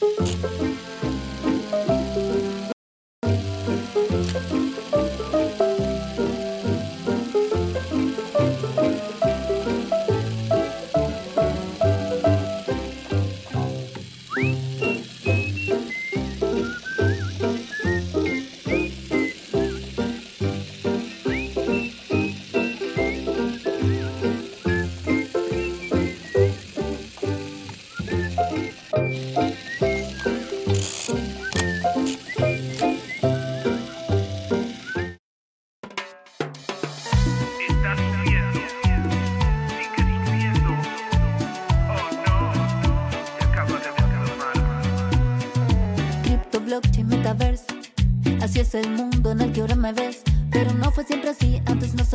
Estás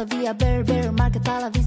sabía ver, ver, market a la vista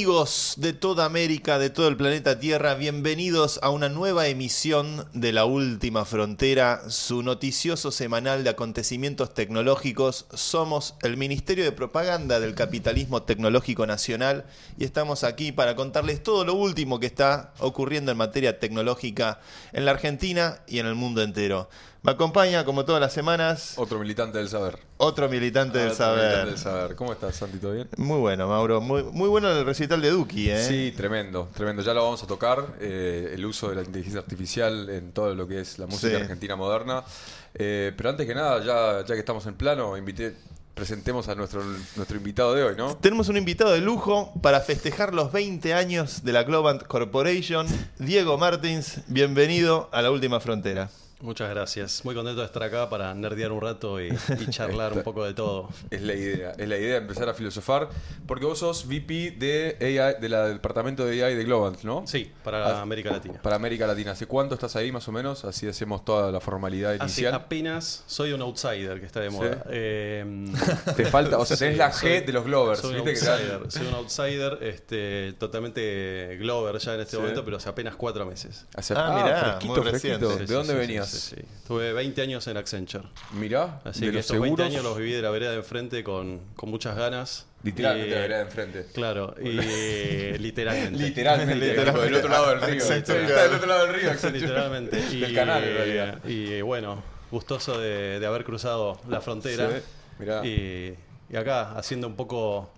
Amigos de toda América, de todo el planeta Tierra, bienvenidos a una nueva emisión de La Última Frontera, su noticioso semanal de acontecimientos tecnológicos. Somos el Ministerio de Propaganda del Capitalismo Tecnológico Nacional y estamos aquí para contarles todo lo último que está ocurriendo en materia tecnológica en la Argentina y en el mundo entero. Me acompaña, como todas las semanas, Otro militante del saber. otro militante del Otro militante saber. del saber. ¿Cómo estás, Santi? ¿Todo bien? Muy bueno, Mauro. Muy, muy bueno el recital de Duki, ¿eh? Sí, tremendo, tremendo. Ya lo vamos a tocar. eh, el uso de la inteligencia artificial en todo lo que es la música Sí. argentina moderna. Eh, pero antes que nada, ya, ya que estamos en plano, invité, presentemos a nuestro, nuestro invitado de hoy, ¿no? Tenemos un invitado de lujo para festejar los 20 años de la Globant Corporation. Diego Martins, bienvenido a la última frontera. Muchas gracias. Muy contento de estar acá para nerdear un rato y, y charlar un poco de todo. Es la idea, es la idea de empezar a filosofar, porque vos sos VP de AI, de la- del departamento de AI de Globant, ¿no? Sí, para Ah, América Latina. Para América Latina. ¿Hace cuánto estás ahí más o menos? Así hacemos toda la formalidad Así inicial. apenas soy un outsider que está de moda. Eh, Te falta, o sea, tenés sí, la G soy- de los Glovers, Soy un outsider, soy un outsider este, totalmente Glover ya en este Sí. momento, pero hace apenas cuatro meses. Hace- Ah, mirá, fresquito, muy fresquito. reciente. ¿De Sí, dónde sí, venías? Sí, sí, sí. Tuve 20 años en Accenture. Mirá, Así de que los estos 20 seguros. años los viví de la vereda de enfrente con, con muchas ganas. Literalmente Y- la vereda de enfrente. Claro, y literalmente. Literalmente, Literalmente. del otro lado del río. Está del otro lado del río, Accenture. Literalmente. Y, Del canal, en realidad. y bueno, gustoso de, de haber cruzado la frontera. Sí, mirá. Y, y acá haciendo un poco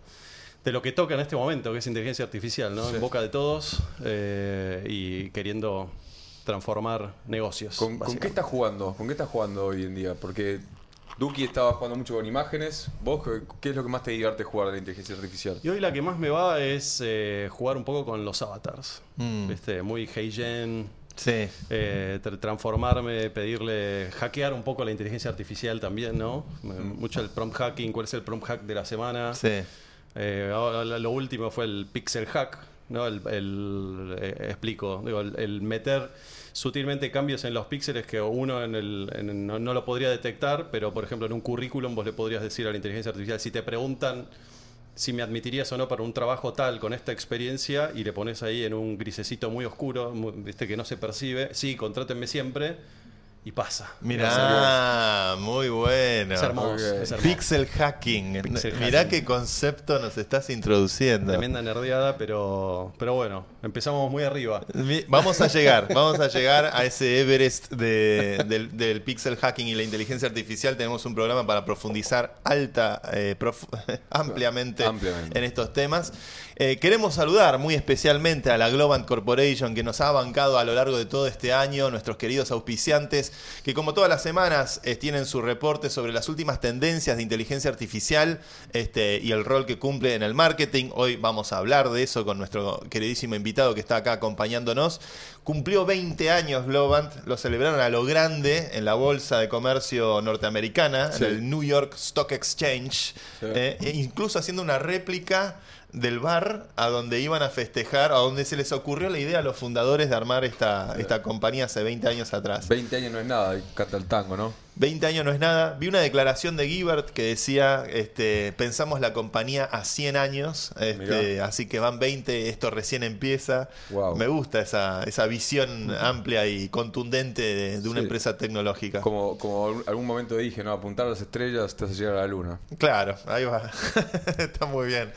de lo que toca en este momento, que es inteligencia artificial, ¿no? En boca de todos eh, y queriendo transformar negocios. ¿Con, con qué estás jugando? ¿Con qué estás jugando hoy en día? Porque Duki estaba jugando mucho con imágenes. ¿Vos qué es lo que más te divierte jugar de la inteligencia artificial? Y hoy la que más me va es eh, jugar un poco con los avatars. Mm. ¿Viste? Muy Heijen, Sí. eh, tra- transformarme, pedirle, hackear un poco la inteligencia artificial también, ¿no? Me- Mucho el prompt hacking, cuál es el prompt hack de la semana. Sí. Eh, ahora lo último fue el pixel hack, ¿no? El, el, eh, explico, digo, el, meter sutilmente cambios en los píxeles que uno en el, no, lo podría detectar, pero por ejemplo en un currículum vos le podrías decir a la inteligencia artificial, si te preguntan si me admitirías o no para un trabajo tal con esta experiencia y le pones ahí en un grisecito muy oscuro, viste que no se percibe, sí, contrátenme siempre y pasa. Mirá, muy bueno. Es hermoso, Ok. es hermoso. Pixel hacking. Pixel Mirá hacking. qué concepto nos estás introduciendo. Tremenda nerdeada, pero, pero bueno, empezamos muy arriba. Vamos a llegar, vamos a llegar a ese Everest de- del, del pixel hacking y la inteligencia artificial. Tenemos un programa para profundizar alta, eh, prof- ampliamente, Ampliamente. en estos temas. Eh, queremos saludar muy especialmente a la Globant Corporation que nos ha bancado a lo largo de todo este año, nuestros queridos auspiciantes, que como todas las semanas eh, tienen su reporte sobre las últimas tendencias de inteligencia artificial este, y el rol que cumple en el marketing. Hoy vamos a hablar de eso con nuestro queridísimo invitado que está acá acompañándonos. Cumplió 20 años Globant, lo celebraron a lo grande en la Bolsa de Comercio norteamericana, Sí. en el New York Stock Exchange, Sí. eh, e incluso haciendo una réplica del bar a donde iban a festejar, a donde se les ocurrió la idea a los fundadores de armar esta, esta compañía hace 20 años atrás. 20 años no es nada, canta el tango, ¿no? 20 años no es nada. Vi una declaración de Gibbert que decía, este, pensamos la compañía a 100 años, este, así que van 20, esto recién empieza. Wow. Me gusta esa, esa visión amplia y contundente de, de una Sí. empresa tecnológica. Como, como algún- algún momento dije, no, apuntar a las estrellas te hace llegar a la luna. Claro, ahí va. Está muy bien.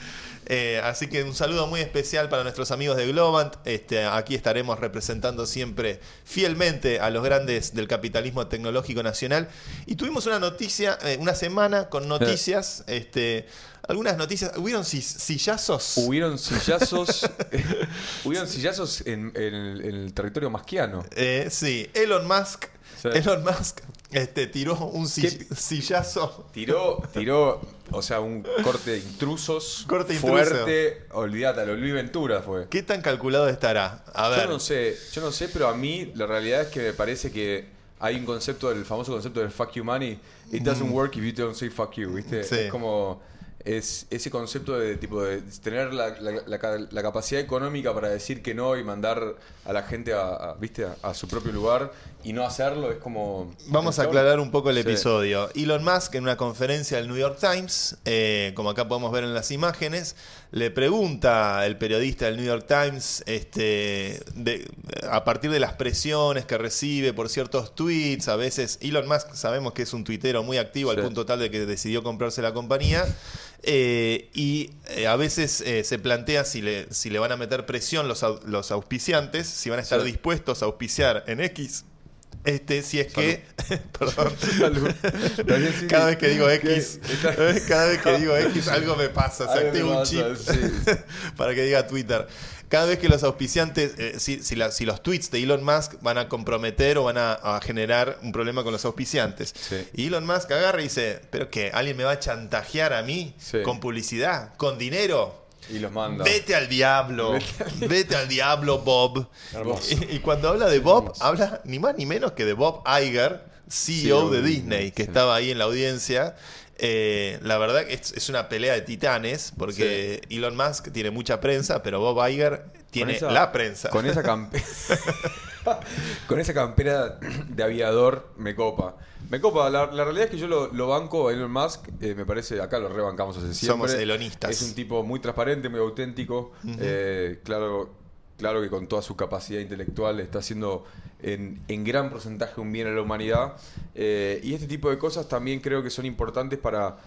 Eh, así que un saludo muy especial para nuestros amigos de Globant. Este, aquí estaremos representando siempre fielmente a los grandes del capitalismo tecnológico nacional. Y tuvimos una noticia, eh, una semana con noticias. este, algunas noticias. ¿Hubieron si- sillazos? Hubieron sillazos, hubieron sillazos en, en el, en el territorio masquiano. Eh, sí, Elon Musk. Sí. Elon Musk este, tiró un sillazo. Tiró, tiró, o sea, un corte de intrusos. Corte intruso. fuerte. Olvídate, lo Luis Ventura fue. ¿Qué tan calculado estará? A ver. Yo no sé, yo no sé, pero a mí la realidad es que me parece que hay un concepto, el famoso concepto del fuck you money. It doesn't work if you don't say fuck you, ¿viste? Mm. Sí. Es como es ese concepto de tipo de tener la, la- la ca- la capacidad económica para decir que no y mandar a la gente a, a, ¿viste? A, a su propio lugar y no hacerlo es como Vamos a aclarar un poco el Sí. episodio. Elon Musk en una conferencia del New York Times, eh, como acá podemos ver en las imágenes, le pregunta el periodista del New York Times, este, de- a partir de las presiones que recibe por ciertos tweets, a veces Elon Musk sabemos que es un tuitero muy activo al punto tal de que decidió comprarse la compañía. eh, y eh, a veces eh, se plantea si le, si le van a meter presión los, los auspiciantes, si van a estar Sí. dispuestos a auspiciar en X este, si es que. Perdón. Salud. Sí, Cada vez que digo. X, cada vez que digo X algo me pasa. Se activa un chip sí. para que diga Twitter. Cada vez que los auspiciantes, eh, si, si la- si los tweets de Elon Musk van a comprometer o van a, a generar un problema con los auspiciantes. Sí. Y Elon Musk agarra y dice, ¿pero qué? ¿Alguien me va a chantajear a mí? ¿Con publicidad? ¿Con dinero? Y los manda. Vete al diablo. Vete al diablo, Bob. Y, y cuando habla de Bob, habla ni más ni menos que de Bob Iger, CEO de Disney, que estaba ahí en la audiencia. Eh, la verdad que es, es una pelea de titanes, porque Elon Musk tiene mucha prensa, pero Bob Iger tiene esa- la prensa. Con esa campera. con esa campera de aviador me copa. Me copa. La, la realidad es que yo lo, lo banco a Elon Musk. eh, me parece, acá lo rebancamos hace siempre. Somos elonistas. Es un tipo muy transparente, muy auténtico. eh, claro, claro que con toda su capacidad intelectual está haciendo en, en gran porcentaje un bien a la humanidad. eh, y este tipo de cosas también creo que son importantes para,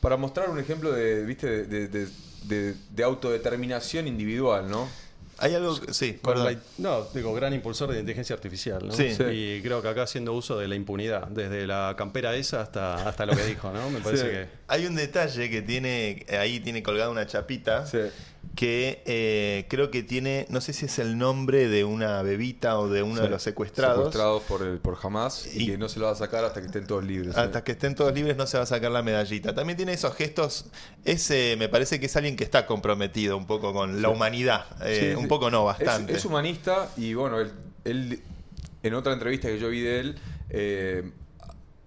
para mostrar un ejemplo de, ¿viste? de, de- de- de- de autodeterminación individual, ¿no? Hay algo, que- sí, la- no, digo, gran impulsor de inteligencia artificial, ¿no? Sí. Sí. Y creo que acá haciendo uso de la impunidad, desde la campera esa hasta, hasta lo que dijo, ¿no? Me parece Sí. que... Hay un detalle que tiene, ahí tiene colgada una chapita. Sí. Que eh, creo que tiene, no sé si es el nombre de una bebita o de uno de los secuestrados. Secuestrados por, el, por Hamas y, Y- que no se lo va a sacar hasta que estén todos libres. Hasta sí. que estén todos libres no se va a sacar la medallita. También tiene esos gestos, ese me parece que es alguien que está comprometido un poco con la humanidad. Eh, Sí. Un poco no, bastante. Es, humanista y bueno, él, él, en otra entrevista que yo vi de él, eh,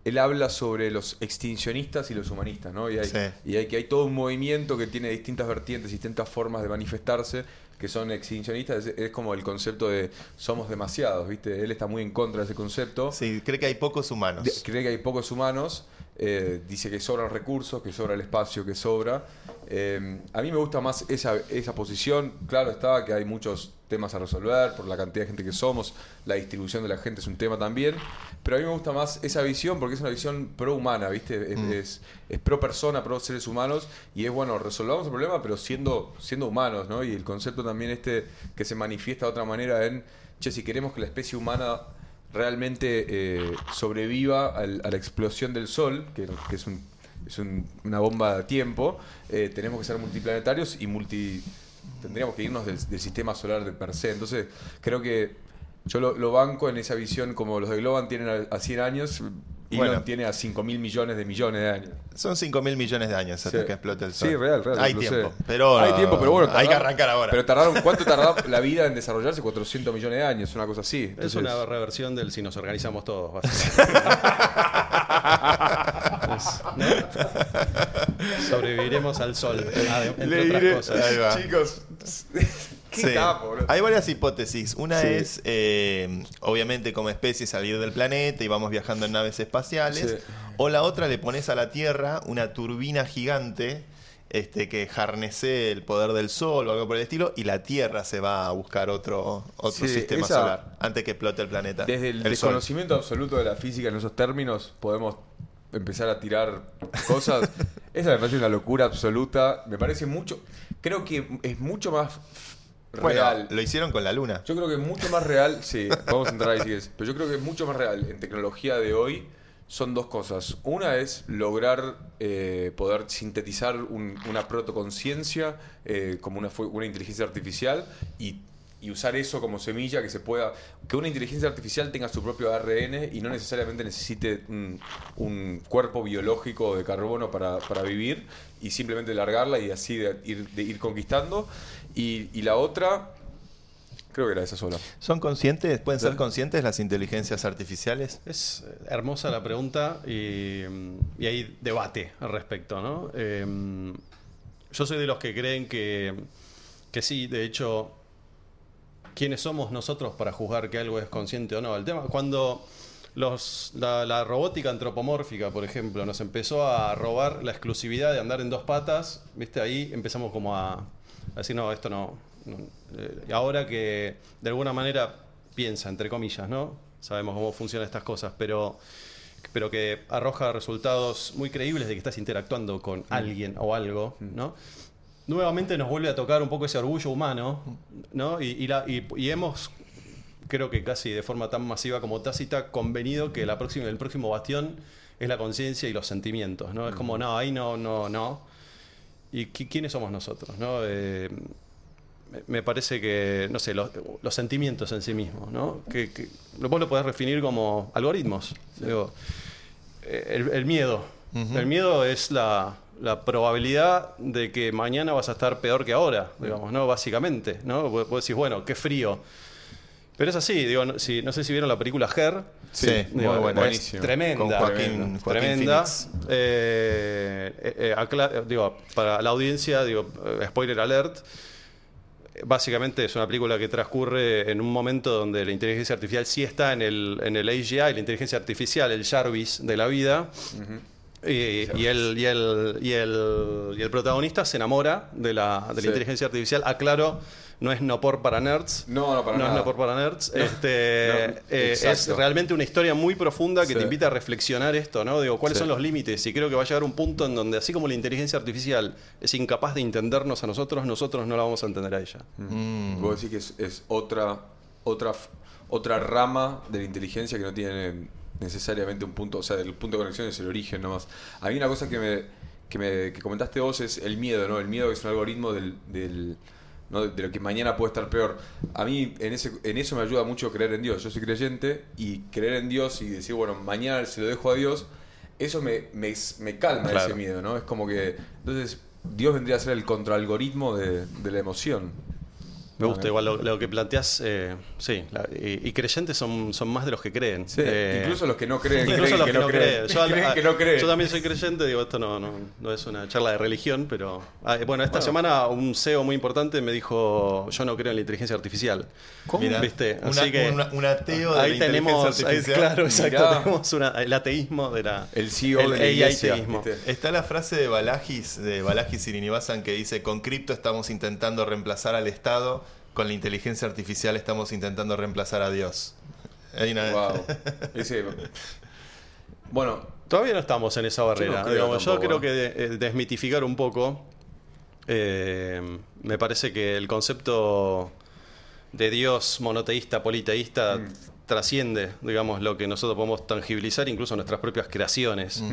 él habla sobre los extincionistas y los humanistas, ¿no? Y hay, Sí. y hay que hay todo un movimiento que tiene distintas vertientes, distintas formas de manifestarse, que son extincionistas. Es, es como el concepto de somos demasiados, ¿viste? Él está muy en contra de ese concepto. Sí, cree que hay pocos humanos. De- cree que hay pocos humanos, eh, dice que sobran recursos, que sobra el espacio, que sobra. Eh, a mí me gusta más esa, esa posición. Claro está que hay muchos temas a resolver por la cantidad de gente que somos, la distribución de la gente es un tema también, pero a mí me gusta más esa visión porque es una visión pro humana, ¿viste? Es, es, es pro persona, pro seres humanos y es bueno, resolvamos el problema pero siendo, siendo humanos, ¿no? Y el concepto también este que se manifiesta de otra manera en, che, si queremos que la especie humana realmente eh, sobreviva al- a la explosión del Sol, que, que es, un- es un- una bomba de tiempo, eh, tenemos que ser multiplanetarios y multi tendríamos que irnos del, del sistema solar de per se. Entonces, creo que yo lo, lo banco en esa visión como los de Globan tienen a, a 100 años, Elon Bueno. tiene a 5 mil millones de millones de años. Son 5 mil millones de años hasta Sí. que explote el sol. Sí, real, real. Hay tiempo. sé. Pero hay tiempo, pero bueno, hay que arrancar ahora. Pero tardaron, ¿cuánto tardó la vida en desarrollarse? 400 millones de años, una cosa así. Es una reversión del si nos organizamos todos, básicamente. Es- ¿no? Sobreviviremos al sol, adem- entre Le otras diré- cosas. Ahí va. Chicos, Qué Sí. capo. Hay varias hipótesis. Una Sí. es, eh, obviamente, como especie salir del planeta y vamos viajando en naves espaciales. Sí. O la otra, le pones a la Tierra una turbina gigante este, que jarnese el poder del Sol o algo por el estilo, y la Tierra se va a buscar otro, otro Sí, sistema esa- solar antes que explote el planeta. Desde el, Sol. desconocimiento absoluto de la física en esos términos, podemos empezar a tirar cosas. Esa me parece una locura absoluta. Me parece mucho. Creo que es mucho más Bueno, real. lo hicieron con la Luna. Yo creo que es mucho más real. Sí, vamos a entrar ahí si quieres. Pero yo creo que es mucho más real en tecnología de hoy. Son dos cosas. Una es lograr eh, poder sintetizar un- una protoconciencia eh, como una, una inteligencia artificial y, y usar eso como semilla que se pueda. Que una inteligencia artificial tenga su propio ARN y no necesariamente necesite un, un cuerpo biológico de carbono para, para vivir y simplemente largarla y así de ir, de ir conquistando. Y, y la otra, creo que era esa sola. ¿Son conscientes? ¿Pueden ser conscientes las inteligencias artificiales? Es hermosa la pregunta y, y hay debate al respecto, ¿no? Eh, yo soy de los que creen que, que sí, de hecho, ¿quiénes somos nosotros para juzgar que algo es consciente o no? El tema, cuando los, la, la robótica antropomórfica, por ejemplo, nos empezó a robar la exclusividad de andar en dos patas, ¿viste? Ahí empezamos como a, a decir, no, esto no. no, eh, ahora que de alguna manera piensa, entre comillas, ¿no? Sabemos cómo funcionan estas cosas, pero pero que arroja resultados muy creíbles de que estás interactuando con alguien o algo, ¿no? Nuevamente nos vuelve a tocar un poco ese orgullo humano, ¿no? Y, y la- y- y hemos, creo que casi de forma tan masiva como tácita, convenido que la próxima, el próximo bastión es la conciencia y los sentimientos, ¿no? Es como, no, ahí no, no, no. ¿Y qui- quiénes somos nosotros, no? Eh, me- parece que, no sé, los, los sentimientos en sí mismos, ¿no? Que, que vos lo podés definir como algoritmos. Digo, eh, el, el miedo. El miedo es la, la probabilidad de que mañana vas a estar peor que ahora, digamos, ¿no? Básicamente, ¿no? Vos, vos decís, bueno, qué frío. Pero es así, digo, no, si, no sé si vieron la película Her. Sí, muy Digo, buena. es Buenísimo. Tremenda. Con Joaquín- tremenda. Joaquín tremenda. Phoenix. Eh, eh, eh, digo, para la audiencia, digo, spoiler alert. Básicamente es una película que transcurre en un momento donde la inteligencia artificial sí está en el, en el AGI, la inteligencia artificial, el Jarvis de la vida. Y, y el, y, el, y, el, y el protagonista se enamora de la, de la Sí. inteligencia artificial. Aclaro, no es no por para nerds. No, no, para no nada. es no por para nerds. Este, no, eh, es realmente una historia muy profunda que Sí. te invita a reflexionar esto, ¿no? Digo, ¿cuáles Sí. son los límites? Y creo que va a llegar un punto en donde, así como la inteligencia artificial es incapaz de entendernos a nosotros, nosotros no la vamos a entender a ella. Mm. Vos decís que es, es otra, otra, otra rama de la inteligencia que no tiene necesariamente un punto, o sea, el punto de conexión es el origen nomás. A mí una cosa que me, que me que comentaste vos es el miedo, ¿no? El miedo es un algoritmo del, del- ¿no? de, de lo que mañana puede estar peor. A mí en, ese, en eso me ayuda mucho creer en Dios. Yo soy creyente y creer en Dios y decir, bueno, mañana se lo dejo a Dios, eso me, me, me calma Claro. ese miedo, ¿no? Es como que, entonces, Dios vendría a ser el contraalgoritmo de, de la emoción. Me gusta igual lo, lo que planteás, eh, sí, la- y, y creyentes son, son más de los que creen. Sí, Eh, incluso los que no creen. Incluso creen los que, no creen. Yo, creen a- que no creen. yo también soy creyente, digo, esto no, no, no es una charla de religión, pero... ah, bueno, esta semana un CEO muy importante me dijo, yo no creo en la inteligencia artificial. Mirá, ¿Viste? una- Así que una- un ateo de ahí la inteligencia tenemos, ahí, artificial. claro, exacto, Mirá. tenemos una- el ateísmo de la... El CEO de la el iglesia, AI-teísmo. ¿viste? Está la frase de Balagis, de Balagis que dice, con cripto estamos intentando reemplazar al Estado, con la inteligencia artificial estamos intentando reemplazar a Dios. Hay una- Wow. Bueno, Todavía no estamos en esa barrera. creo Digamos, yo creo que de- eh, desmitificar un poco, eh, me parece que el concepto de Dios monoteísta, politeísta, Mm. trasciende, digamos, lo que nosotros podemos tangibilizar, incluso nuestras propias creaciones.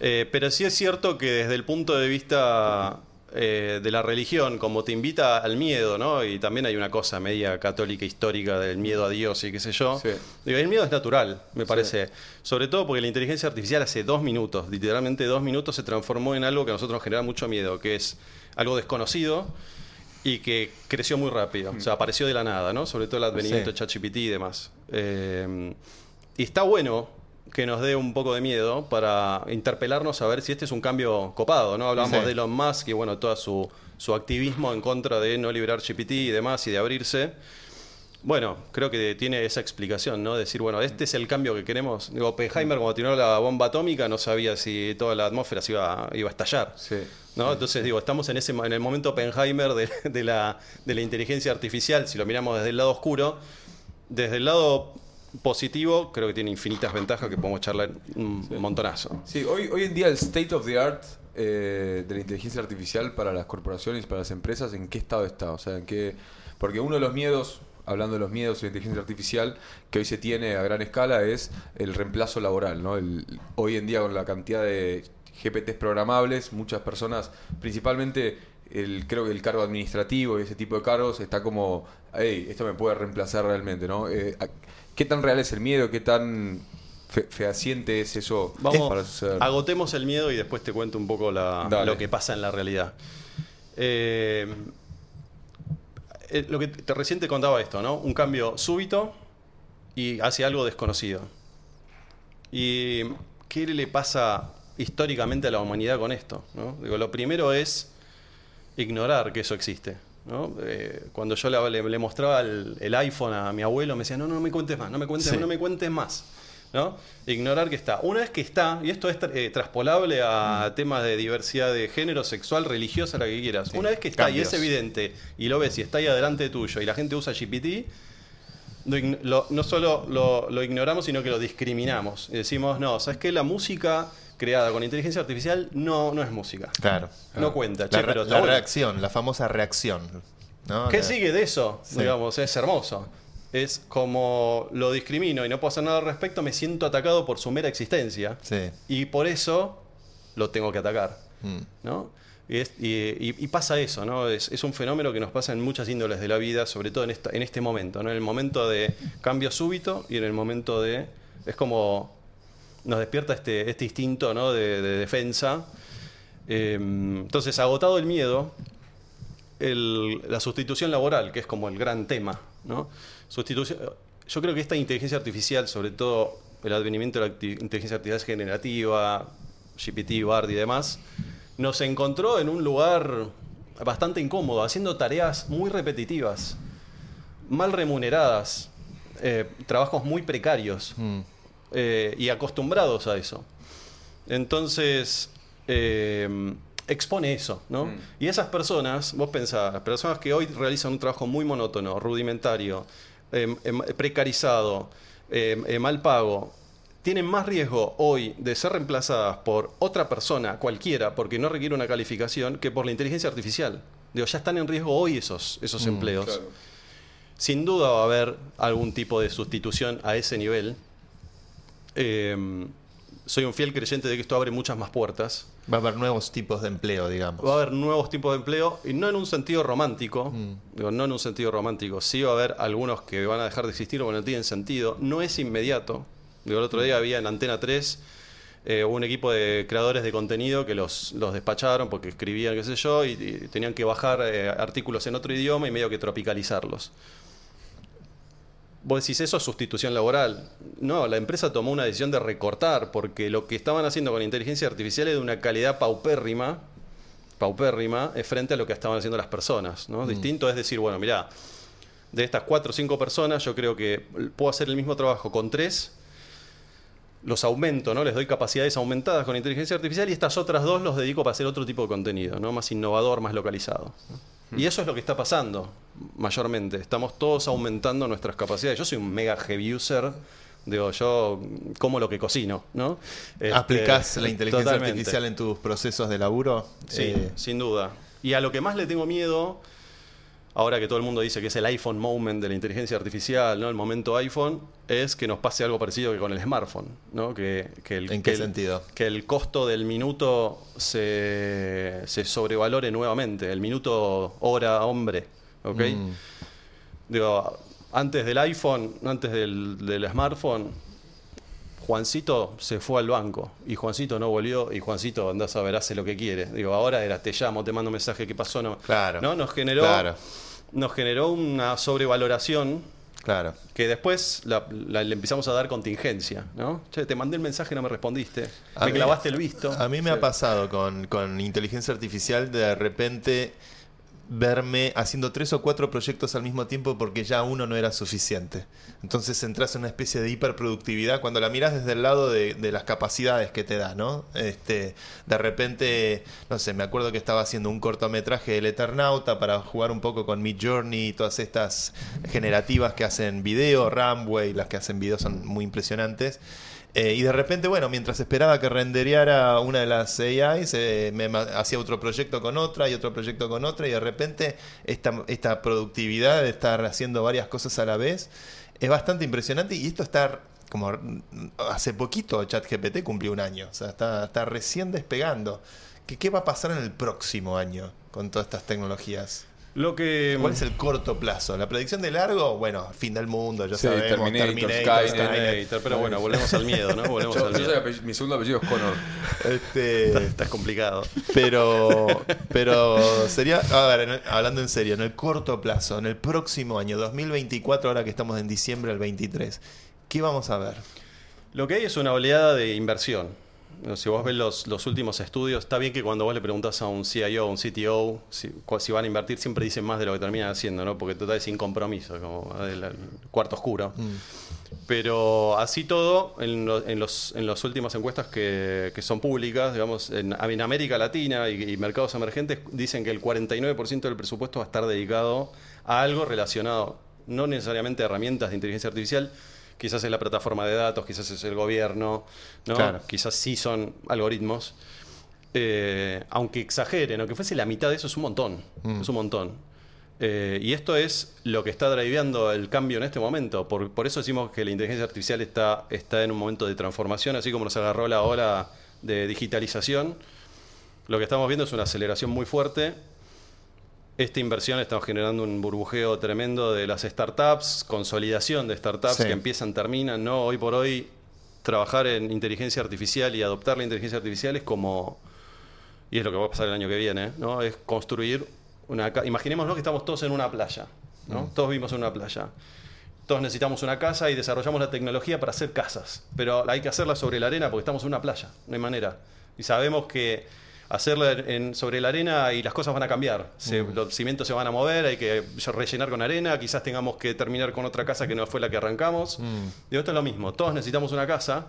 Eh, pero sí es cierto que desde el punto de vista eh, de la religión, como te invita al miedo, ¿no? Y también hay una cosa media católica histórica del miedo a Dios y qué sé yo. Sí. Digo, el miedo es natural, me parece. Sobre todo porque la inteligencia artificial hace dos minutos, literalmente dos minutos, se transformó en algo que a nosotros nos genera mucho miedo, que es algo desconocido y que creció muy rápido. O sea, apareció de la nada, ¿no? Sobre todo el advenimiento Sí. de ChatGPT y demás. Eh, y está bueno que nos dé un poco de miedo para interpelarnos a ver si este es un cambio copado, ¿no? Hablamos Sí. de Elon Musk y bueno, toda su, su activismo en contra de no liberar GPT y demás y de abrirse. Bueno, creo que tiene esa explicación, ¿no? Decir, bueno, este es el cambio que queremos. Digo, Oppenheimer cuando tiró la bomba atómica no sabía si toda la atmósfera se iba, iba a estallar. Sí. ¿no? Entonces, digo, estamos en, ese, en el momento Oppenheimer de, de la, de la inteligencia artificial, si lo miramos desde el lado oscuro. Desde el lado positivo, creo que tiene infinitas ventajas que podemos charlar un montonazo. Sí, hoy, hoy en día el state of the art eh, de la inteligencia artificial para las corporaciones, para las empresas, ¿en qué estado está? O sea, en qué... Porque uno de los miedos, hablando de los miedos de la inteligencia artificial, que hoy se tiene a gran escala es el reemplazo laboral, ¿no? El, hoy en día con la cantidad de GPTs programables, muchas personas, principalmente el, creo que el cargo administrativo y ese tipo de cargos está como, hey, esto me puede reemplazar realmente, ¿no? Eh, ¿Qué tan real es el miedo? ¿Qué tan fe- fehaciente es eso Vamos, para suceder? agotemos el miedo y después te cuento un poco la- lo que pasa en la realidad. Eh, eh, lo que te recién te contaba esto, ¿no? Un cambio súbito y hacia algo desconocido. ¿Y qué le pasa históricamente a la humanidad con esto? ¿no? Digo, lo primero es ignorar que eso existe. ¿No? Eh, cuando yo le, le- le mostraba el, el iPhone a mi abuelo, me decía, no, no, no me cuentes más, no me cuentes, Sí. no me cuentes más. ¿no? Ignorar que está. Una vez que está, y esto es eh, traspolable a temas de diversidad de género, sexual, religiosa, la que quieras. Sí, Una vez que está cambios. y es evidente, y lo ves y está ahí adelante tuyo, y la gente usa GPT, lo no solo lo, lo ignoramos, sino que lo discriminamos. Y decimos, no, ¿sabes qué? La música creada con inteligencia artificial no, no es música. Claro. No cuenta, che, pero la reacción, la famosa reacción. ¿no? ¿Qué La- sigue de eso? Sí. Digamos, es hermoso. Es como lo discrimino y no puedo hacer nada al respecto, me siento atacado por su mera existencia. Sí. Y por eso lo tengo que atacar. Mm. ¿no? Y, es- y- y- y pasa eso, ¿no? Es, es un fenómeno que nos pasa en muchas índoles de la vida, sobre todo en, esta- en este momento, ¿no? En el momento de cambio súbito y en el momento de... Es como nos despierta este, este instinto de, de defensa. Eh, entonces, agotado el miedo, la sustitución laboral, que es como el gran tema, yo creo que esta inteligencia artificial, sobre todo el advenimiento de la inteligencia artificial generativa, GPT, BARD y demás, nos encontró en un lugar bastante incómodo, haciendo tareas muy repetitivas, mal remuneradas, eh, trabajos muy precarios Mm. Eh, y acostumbrados a eso. Entonces, eh, expone eso, ¿no? Mm. Y esas personas, vos pensás, las personas que hoy realizan un trabajo muy monótono, rudimentario, eh, em, precarizado, eh, mal pago, tienen más riesgo hoy de ser reemplazadas por otra persona, cualquiera, porque no requiere una calificación, que por la inteligencia artificial. Digo, ya están en riesgo hoy esos, esos empleos. Claro. Sin duda va a haber algún tipo de sustitución a ese nivel. Eh, soy un fiel creyente de que esto abre muchas más puertas. Va a haber nuevos tipos de empleo, digamos. Va a haber nuevos tipos de empleo, y no en un sentido romántico, Mm. digo, no en un sentido romántico, sí va a haber algunos que van a dejar de existir o que no tienen sentido. No es inmediato. Digo, el otro día había en Antena 3 eh, un equipo de creadores de contenido que los, los despacharon porque escribían, qué sé yo, y, y tenían que bajar eh, artículos en otro idioma y medio que tropicalizarlos. Vos decís, eso es sustitución laboral. No, la empresa tomó una decisión de recortar porque lo que estaban haciendo con inteligencia artificial es de una calidad paupérrima, paupérrima, frente a lo que estaban haciendo las personas. ¿no? Distinto es decir, bueno, mirá, de estas cuatro o cinco personas, yo creo que puedo hacer el mismo trabajo con tres, los aumento, ¿no? Les doy capacidades aumentadas con inteligencia artificial y estas otras dos los dedico para hacer otro tipo de contenido, ¿no? Más innovador, más localizado. Y eso es lo que está pasando mayormente. Estamos todos aumentando nuestras capacidades. Yo soy un mega heavy user. Digo, yo como lo que cocino, ¿no? Este, ¿Aplicás la inteligencia totalmente. artificial en tus procesos de laburo? Sí, Eh, sin duda. Y a lo que más le tengo miedo, ahora que todo el mundo dice que es el iPhone moment de la inteligencia artificial, ¿no? El momento iPhone, es que nos pase algo parecido que con el smartphone, ¿no? Que, que el, ¿En que qué el- sentido? Que el costo del minuto se, se sobrevalore nuevamente, el minuto hora hombre, ¿ok? Mm. Digo, antes del iPhone, antes del, del smartphone, Juancito se fue al banco y Juancito no volvió y Juancito andás a ver, hace lo que quiere. Digo, ahora era te llamo, te mando un mensaje, ¿qué pasó? No, Claro. ¿no? Nos generó, Claro. Nos generó una sobrevaloración Claro. que después la- la- le empezamos a dar contingencia, ¿no? Che, te mandé el mensaje y no me respondiste. A me mí- clavaste el visto. A mí me ha pasado con, con inteligencia artificial de repente verme haciendo tres o cuatro proyectos al mismo tiempo porque ya uno no era suficiente. Entonces entras en una especie de hiperproductividad cuando la miras desde el lado de, las capacidades que te da, ¿no? Este, de repente, no sé, me acuerdo que estaba haciendo un cortometraje del Eternauta para jugar un poco con Mid Journey y todas estas generativas que hacen video, Ramway, las que hacen video son muy impresionantes. Eh, y de repente, bueno, mientras esperaba que rendereara una de las AIs, eh, me hacía otro proyecto con otra y otro proyecto con otra, y de repente esta, esta productividad de estar haciendo varias cosas a la vez es bastante impresionante. Y esto está como hace poquito ChatGPT cumplió un año, o sea, está, está recién despegando. ¿Qué, ¿Qué va a pasar en el próximo año con todas estas tecnologías? Lo que. ¿Cuál es el corto plazo? La predicción de largo, bueno, fin del mundo, ya Sí, sabemos, Terminator, Terminator, Skynet. Skynet. Terminator, pero bueno, volvemos al miedo, ¿no? Volvemos Yo, al yo soy miedo. apellido- mi segundo apellido es Connor. Este, Está complicado. pero, pero sería, a ver, en el- hablando en serio, en el corto plazo, en el próximo año, 2024, ahora que estamos en diciembre del 23, ¿qué vamos a ver? Lo que hay es una oleada de inversión. Si vos ves los, los últimos estudios, está bien que cuando vos le preguntas a un CIO, un CTO, si, si van a invertir, siempre dicen más de lo que terminan haciendo, ¿no? Porque total es sin compromiso, como el, el cuarto oscuro. Pero así todo, en, lo- en los, en las últimas encuestas que, que son públicas, digamos, en, en América Latina y, y mercados emergentes, dicen que el 49% del presupuesto va a estar dedicado a algo relacionado, no necesariamente a herramientas de inteligencia artificial, quizás es la plataforma de datos, quizás es el gobierno, ¿no? Claro. quizás sí son algoritmos. Eh, aunque exageren, aunque fuese la mitad de eso, es un montón. Es un montón. Eh, y esto es lo que está driveando el cambio en este momento. Por, por eso decimos que la inteligencia artificial está, está en un momento de transformación, así como nos agarró la ola de digitalización. Lo que estamos viendo es una aceleración muy fuerte. Esta inversión estamos generando un burbujeo tremendo de las startups, consolidación de startups Sí. que empiezan, terminan. ¿no? Hoy por hoy, trabajar en inteligencia artificial y adoptar la inteligencia artificial es como y es lo que va a pasar el año que viene, ¿no? Es construir una casa. Imaginémonos que estamos todos en una playa, ¿no? Todos vivimos en una playa. Todos necesitamos una casa y desarrollamos la tecnología para hacer casas, pero hay que hacerla sobre la arena porque estamos en una playa, no hay manera. Y sabemos que hacerla en- sobre la arena y las cosas van a cambiar. Se- Los cimientos se van a mover, hay que rellenar con arena, quizás tengamos que terminar con otra casa que no fue la que arrancamos. Digo, esto es lo mismo, todos necesitamos una casa,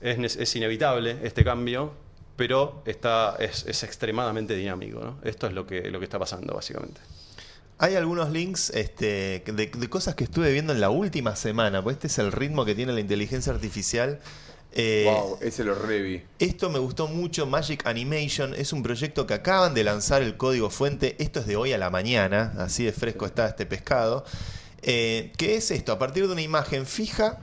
es, es inevitable este cambio, pero está, es, es extremadamente dinámico. ¿no? Esto es lo que, lo que está pasando, básicamente. Hay algunos links este, de, de cosas que estuve viendo en la última semana, pues este es el ritmo que tiene la inteligencia artificial. Eh, wow, ese lo revi. Esto me gustó mucho, Magic Animation es un proyecto que acaban de lanzar el código fuente, esto es de hoy a la mañana, así de fresco está este pescado. Eh, ¿Qué es esto? A partir de una imagen fija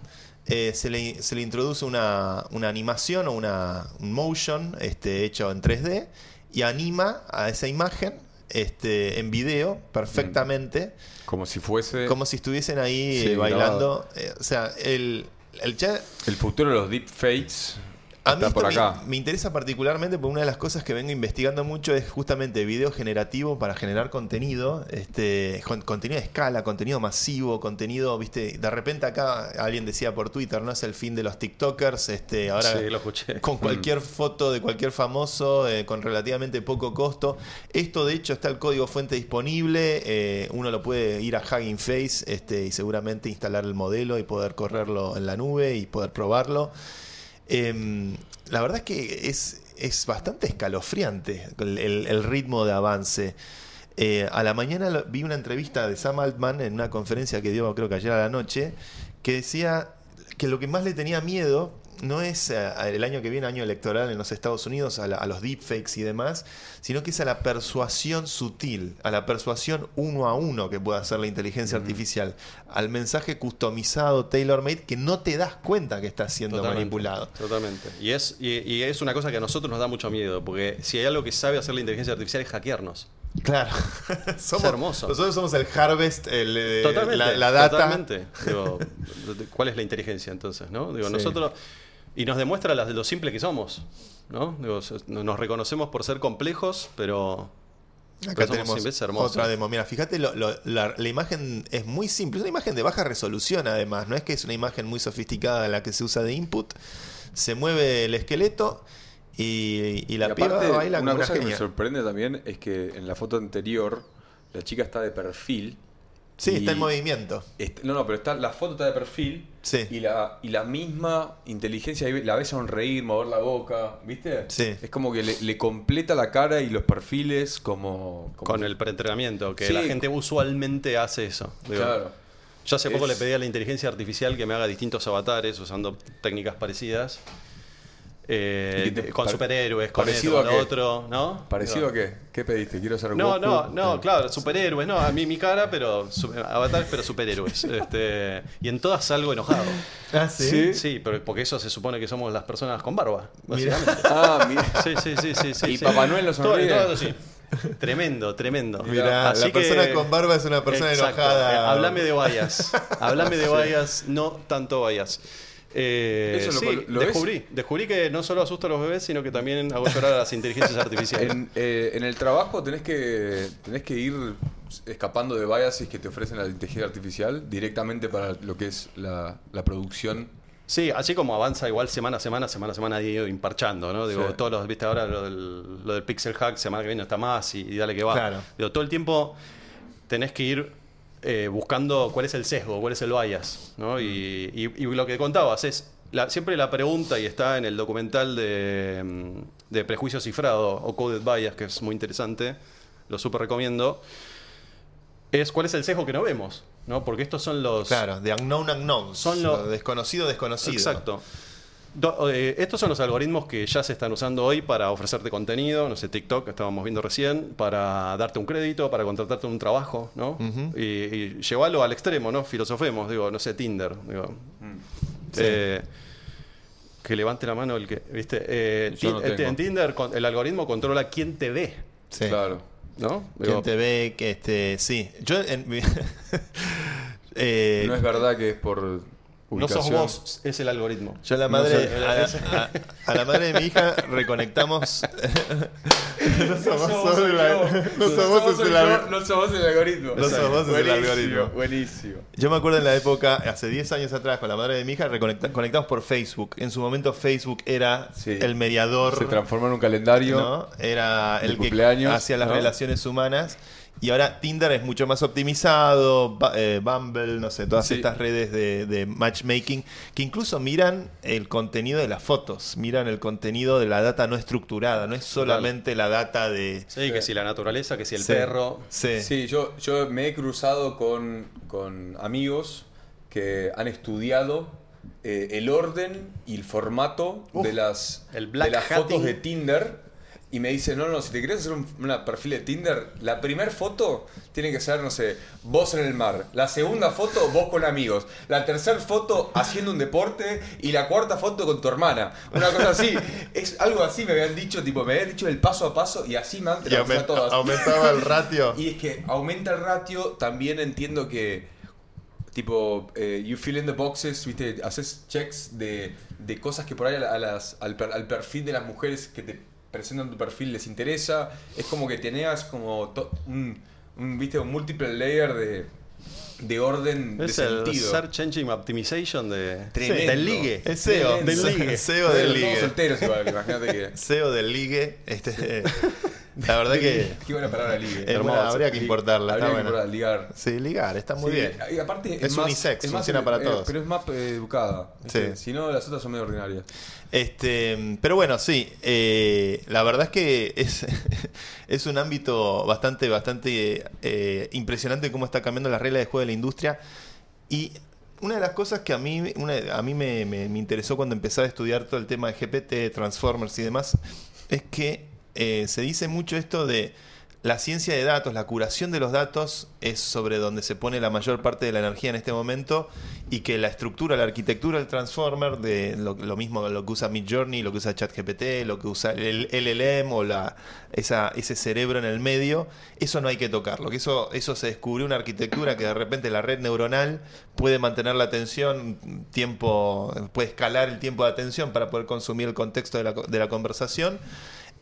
eh, se, le, se le introduce una, una animación o una, un motion este, hecho en 3D y anima a esa imagen este, en video perfectamente, Como si fuese como si estuviesen ahí Sí, eh, bailando. O sea, el, el el futuro de los deepfakes. A mí por me, interesa particularmente porque una de las cosas que vengo investigando mucho es justamente video generativo para generar contenido, este, con- contenido de escala, contenido masivo, contenido, viste, de repente acá alguien decía por Twitter, no es el fin de los TikTokers, este, ahora Sí, lo escuché. con cualquier foto de cualquier famoso, eh, con relativamente poco costo. Esto de hecho está el código fuente disponible, eh, uno lo puede ir a Hugging Face este, y seguramente instalar el modelo y poder correrlo en la nube y poder probarlo. Em, la verdad es que es, es bastante escalofriante el, ritmo de avance. Eh, a la mañana vi una entrevista de Sam Altman en una conferencia que dio creo que ayer a la noche, que decía que lo que más le tenía miedo no es eh, el año que viene, año electoral en los Estados Unidos, a, la- a los deepfakes y demás, sino que es a la persuasión sutil, a la persuasión uno a uno que puede hacer la inteligencia artificial, al mensaje customizado, tailor-made, que no te das cuenta que está siendo Totalmente, manipulado. Totalmente. Y es, y, y es una cosa que a nosotros nos da mucho miedo, porque si hay algo que sabe hacer la inteligencia artificial es hackearnos. Claro. somos, hermoso. Nosotros somos el harvest, el, eh, Totalmente. la, la data. Totalmente. Digo, ¿Cuál es la inteligencia entonces? ¿no? Digo, Sí. nosotros. Y nos demuestra las- lo simple que somos. ¿no? Digo, nos reconocemos por ser complejos, pero. Acá pero tenemos otra demo. Mira, fíjate, lo- lo- la, la imagen es muy simple. Es una imagen de baja resolución, además. No es que es una imagen muy sofisticada en la que se usa de input. Se mueve el esqueleto y, y la y piba aparte, baila como una una cosa que me sorprende también es que en la foto anterior la chica está de perfil. Sí, y- está en movimiento. no, no, pero está, la foto está de perfil. Sí. Y la, y la misma inteligencia la ves sonreír, mover la boca, ¿viste? Sí. Es como que le, le completa la cara y los perfiles como... como Con el preentrenamiento, que Sí. la gente usualmente hace eso. Digo, Claro. Yo hace poco Es- le pedí a la inteligencia artificial que me haga distintos avatares usando técnicas parecidas. Eh, ¿Y qué te- con superhéroes, con esto, con lo otro, ¿no? ¿Parecido Digo, a qué? ¿Qué pediste? Quiero ser No, Goku. no, no, claro, superhéroes, no, a mí mi cara, pero su- avatares, pero superhéroes. Este, y en todas salgo enojado. Ah, sí. Sí, pero porque eso se supone que somos las personas con barba. Ah, mira. Sí, sí, sí, sí, sí. ¿Y sí. Papá Noel no Todo- sonríe? todo. Tremendo, tremendo. Mirá, Así la que- persona con barba es una persona Exacto. enojada. Eh, Háblame de vallas. Háblame de vallas, no tanto vallas. Eh, Eso lo sí, col- lo ves- descubrí. Descubrí que no solo asusto a los bebés, sino que también hago llorar a las inteligencias artificiales. En, eh, en el trabajo tenés que, tenés que ir escapando de biases que te ofrecen la inteligencia artificial directamente para lo que es la, la producción. Sí, así como avanza igual semana a semana, semana a semana ha ido imparchando, ¿no? Digo, Sí. todos los, viste ahora lo del, lo del Pixel Hack, semana que viene está más y, y dale que va. Claro. Digo, todo el tiempo tenés que ir eh, buscando cuál es el sesgo, cuál es el bias, ¿no? Y, y- y lo que contabas es, la- siempre la pregunta, y está en el documental de, mm, de Prejuicio Cifrado o Coded Bias, que es muy interesante, lo súper recomiendo, es cuál es el sesgo que no vemos, ¿no? Porque estos son los... Claro, de unknown unknowns. Son lo- lo desconocido desconocido. Exacto. Do- eh, estos son los algoritmos que ya se están usando hoy para ofrecerte contenido, no sé, TikTok, que estábamos viendo recién, para darte un crédito, para contratarte un trabajo, ¿no? Y, y llevarlo al extremo, ¿no? Filosofemos, digo, no sé, Tinder, digo. Sí. Eh, que levante la mano el que, ¿viste? Eh, Yo Ti- no este, en Tinder el algoritmo controla quién te ve, Sí. Claro. ¿no? Quien Digo, te ve, que este, sí. Yo en mi- eh, No es verdad que es por no sos vos, es el algoritmo. yo a la No madre, a, la, a- a la madre de mi hija reconectamos. no somos vos el al- no sos vos el algoritmo. No sos vos el Buenísimo, algoritmo. Buenísimo. Yo me acuerdo en la época, hace 10 años atrás, con la madre de mi hija, reconecta- conectamos por Facebook. En su momento Facebook era Sí. el mediador. Se transformó en un calendario. ¿no? Era el que cumpleaños, hacía las ¿no? relaciones humanas. Y ahora Tinder es mucho más optimizado, eh, Bumble, no sé, todas Sí. estas redes de, de matchmaking, que incluso miran el contenido de las fotos, miran el contenido de la data no estructurada, no es solamente la data de... Sí, que si la naturaleza, que si el Sí. perro. Sí. Sí, yo, yo me he cruzado con, con amigos que han estudiado eh, el orden y el formato Uf, de las, el black de las fotos de Tinder. Y me dicen, no, no, si te quieres hacer un una perfil de Tinder, la primera foto tiene que ser, no sé, vos en el mar. La segunda foto, vos con amigos. La tercera foto, haciendo un deporte. Y la cuarta foto con tu hermana. Una cosa así. Es algo así me habían dicho, tipo, me habían dicho el paso a paso y así me han Y traducido aument- todas. aumentaba el ratio. Y es que aumenta el ratio, también entiendo que, tipo, eh, you fill in the boxes, ¿viste? Haces checks de, de cosas que por ahí a las, al, per- al perfil de las mujeres que te presentan tu perfil les interesa. Es como que tenías como to- un, un, ¿viste? un múltiple layer de, de orden Es de el sentido. Search Engine Optimization de, Tremendo. del ligue. Es SEO. Del ligue. SEO Todos del ligue. solteros igual, imagínate que... SEO del ligue. Este, la verdad que Qué buena palabra ligue. es buena, habría que importarla. Habría Está que buena. ligar. Sí, ligar, está muy Sí, bien. Y aparte Es unisex, funciona para todos. Pero es más eh, educada. Sí. Si no, las otras son medio ordinarias. Este, pero bueno, sí, eh, la verdad es que es, es un ámbito bastante, bastante eh, impresionante cómo está cambiando las reglas de juego de la industria. Y una de las cosas que a mí, una- a mí me, me- me interesó cuando empecé a estudiar todo el tema de GPT, Transformers y demás, es que eh, se dice mucho esto de la ciencia de datos, la curación de los datos es sobre donde se pone la mayor parte de la energía en este momento y que la estructura, la arquitectura del Transformer, de lo, lo mismo lo que usa Midjourney, lo que usa ChatGPT, lo que usa el LLM o la, esa, ese cerebro en el medio, eso no hay que tocarlo, que eso, eso se descubrió una arquitectura que de repente la red neuronal puede mantener la atención, tiempo, puede escalar el tiempo de atención para poder consumir el contexto de la, de la conversación.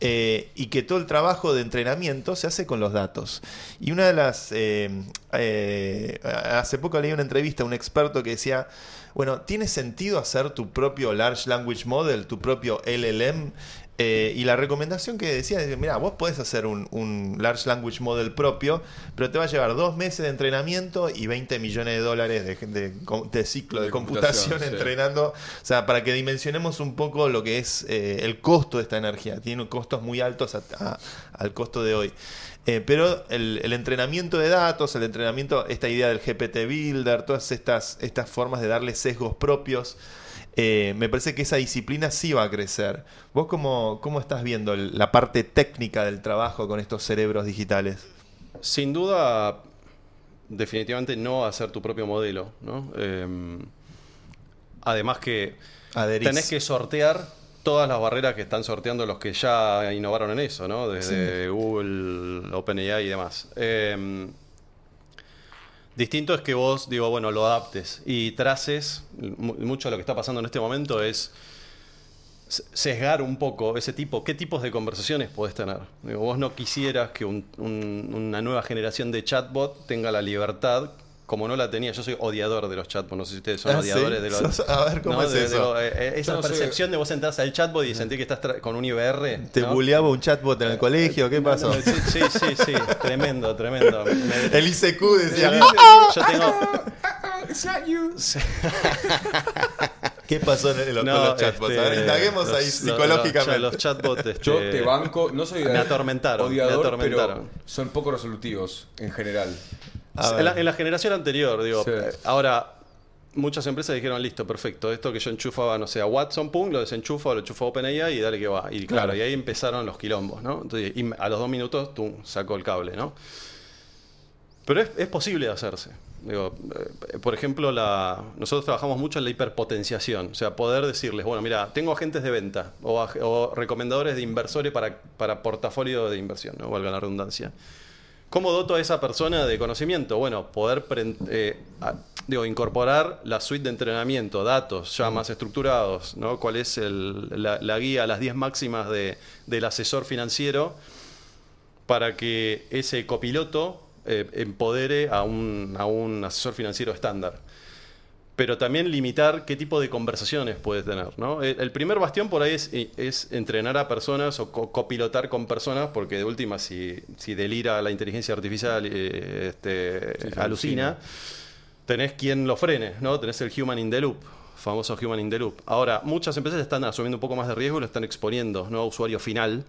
Eh, y que todo el trabajo de entrenamiento se hace con los datos. Y una de las... eh, eh, hace poco leí una entrevista a un experto que decía, bueno, ¿tiene sentido hacer tu propio Large Language Model, tu propio LLM? Eh, y la recomendación que decía es, mira, vos podés hacer un, un Large Language Model propio, pero te va a llevar dos meses de entrenamiento y 20 millones de dólares de, de- de ciclo de, De computación, computación, sí. entrenando. O sea, para que dimensionemos un poco lo que es eh, el costo de esta energía. Tiene costos muy altos a- a- al costo de hoy. Eh, pero el, el entrenamiento de datos, el entrenamiento, esta idea del GPT Builder, todas estas, estas formas de darle sesgos propios, eh, me parece que esa disciplina sí va a crecer. ¿Vos cómo, cómo estás viendo el- la parte técnica del trabajo con estos cerebros digitales? Sin duda, definitivamente no hacer tu propio modelo, ¿no? Eh, además que Adherís. tenés que sortear todas las barreras que están sorteando los que ya innovaron en eso, ¿no? Desde Google, OpenAI y demás. Eh, distinto es que vos, digo, bueno, lo adaptes y traces. mu- Mucho de lo que está pasando en este momento es sesgar un poco ese tipo, qué tipos de conversaciones podés tener. Digo, vos no quisieras que un- un- una nueva generación de chatbot tenga la libertad, como no la tenía. Yo soy odiador de los chatbots, no sé si ustedes son Ah, ¿sí? odiadores de los... A ver, ¿cómo es de- eso? eh, eh, esa soy- percepción de vos entras al chatbot y sentís que estás con un IBR. ¿Te ¿no? bulleaba un chatbot en el colegio? ¿Qué pasó? Sí, sí, sí, sí, tremendo, tremendo. Me- El ICQ decía, yo tengo... ¿qué pasó en el- con los chatbots? este, a ver, indaguemos ahí los- psicológicamente. Los, los chatbots. este, Yo te banco, no soy me atormentaron, me odiador, atormentaron. pero son poco resolutivos en general. En la, en la generación anterior, digo. Sí. eh, Ahora, muchas empresas dijeron, listo, perfecto. Esto que yo enchufaba, no sé, a Watson, pum, lo desenchufo, lo enchufo a OpenAI y dale que va. Y claro, Claro. y ahí empezaron los quilombos, ¿no? Entonces, y a los dos minutos, tú sacó el cable, ¿no? Pero es, es posible de hacerse. Digo, eh, por ejemplo, la, nosotros trabajamos mucho en la hiperpotenciación. O sea, poder decirles, bueno, mira, tengo agentes de venta o, o recomendadores de inversores para, para portafolio de inversión, ¿no? valga la redundancia. ¿Cómo doto a esa persona de conocimiento? Bueno, poder eh, a- digo, incorporar la suite de entrenamiento, datos ya más estructurados, ¿no? ¿Cuál es el- la, la guía, las 10 máximas de- del asesor financiero para que ese copiloto eh, empodere a un, a un asesor financiero estándar? Pero también limitar qué tipo de conversaciones puede tener. ¿no? El, primer bastión por ahí es, es entrenar a personas o co- copilotar con personas, porque de última, si, si delira la inteligencia artificial, eh, este, sí, alucina, tenés quien lo frene, ¿no? Tenés el human in the loop, famoso human in the loop. Ahora, muchas empresas están asumiendo un poco más de riesgo y lo están exponiendo, ¿no? A usuario final.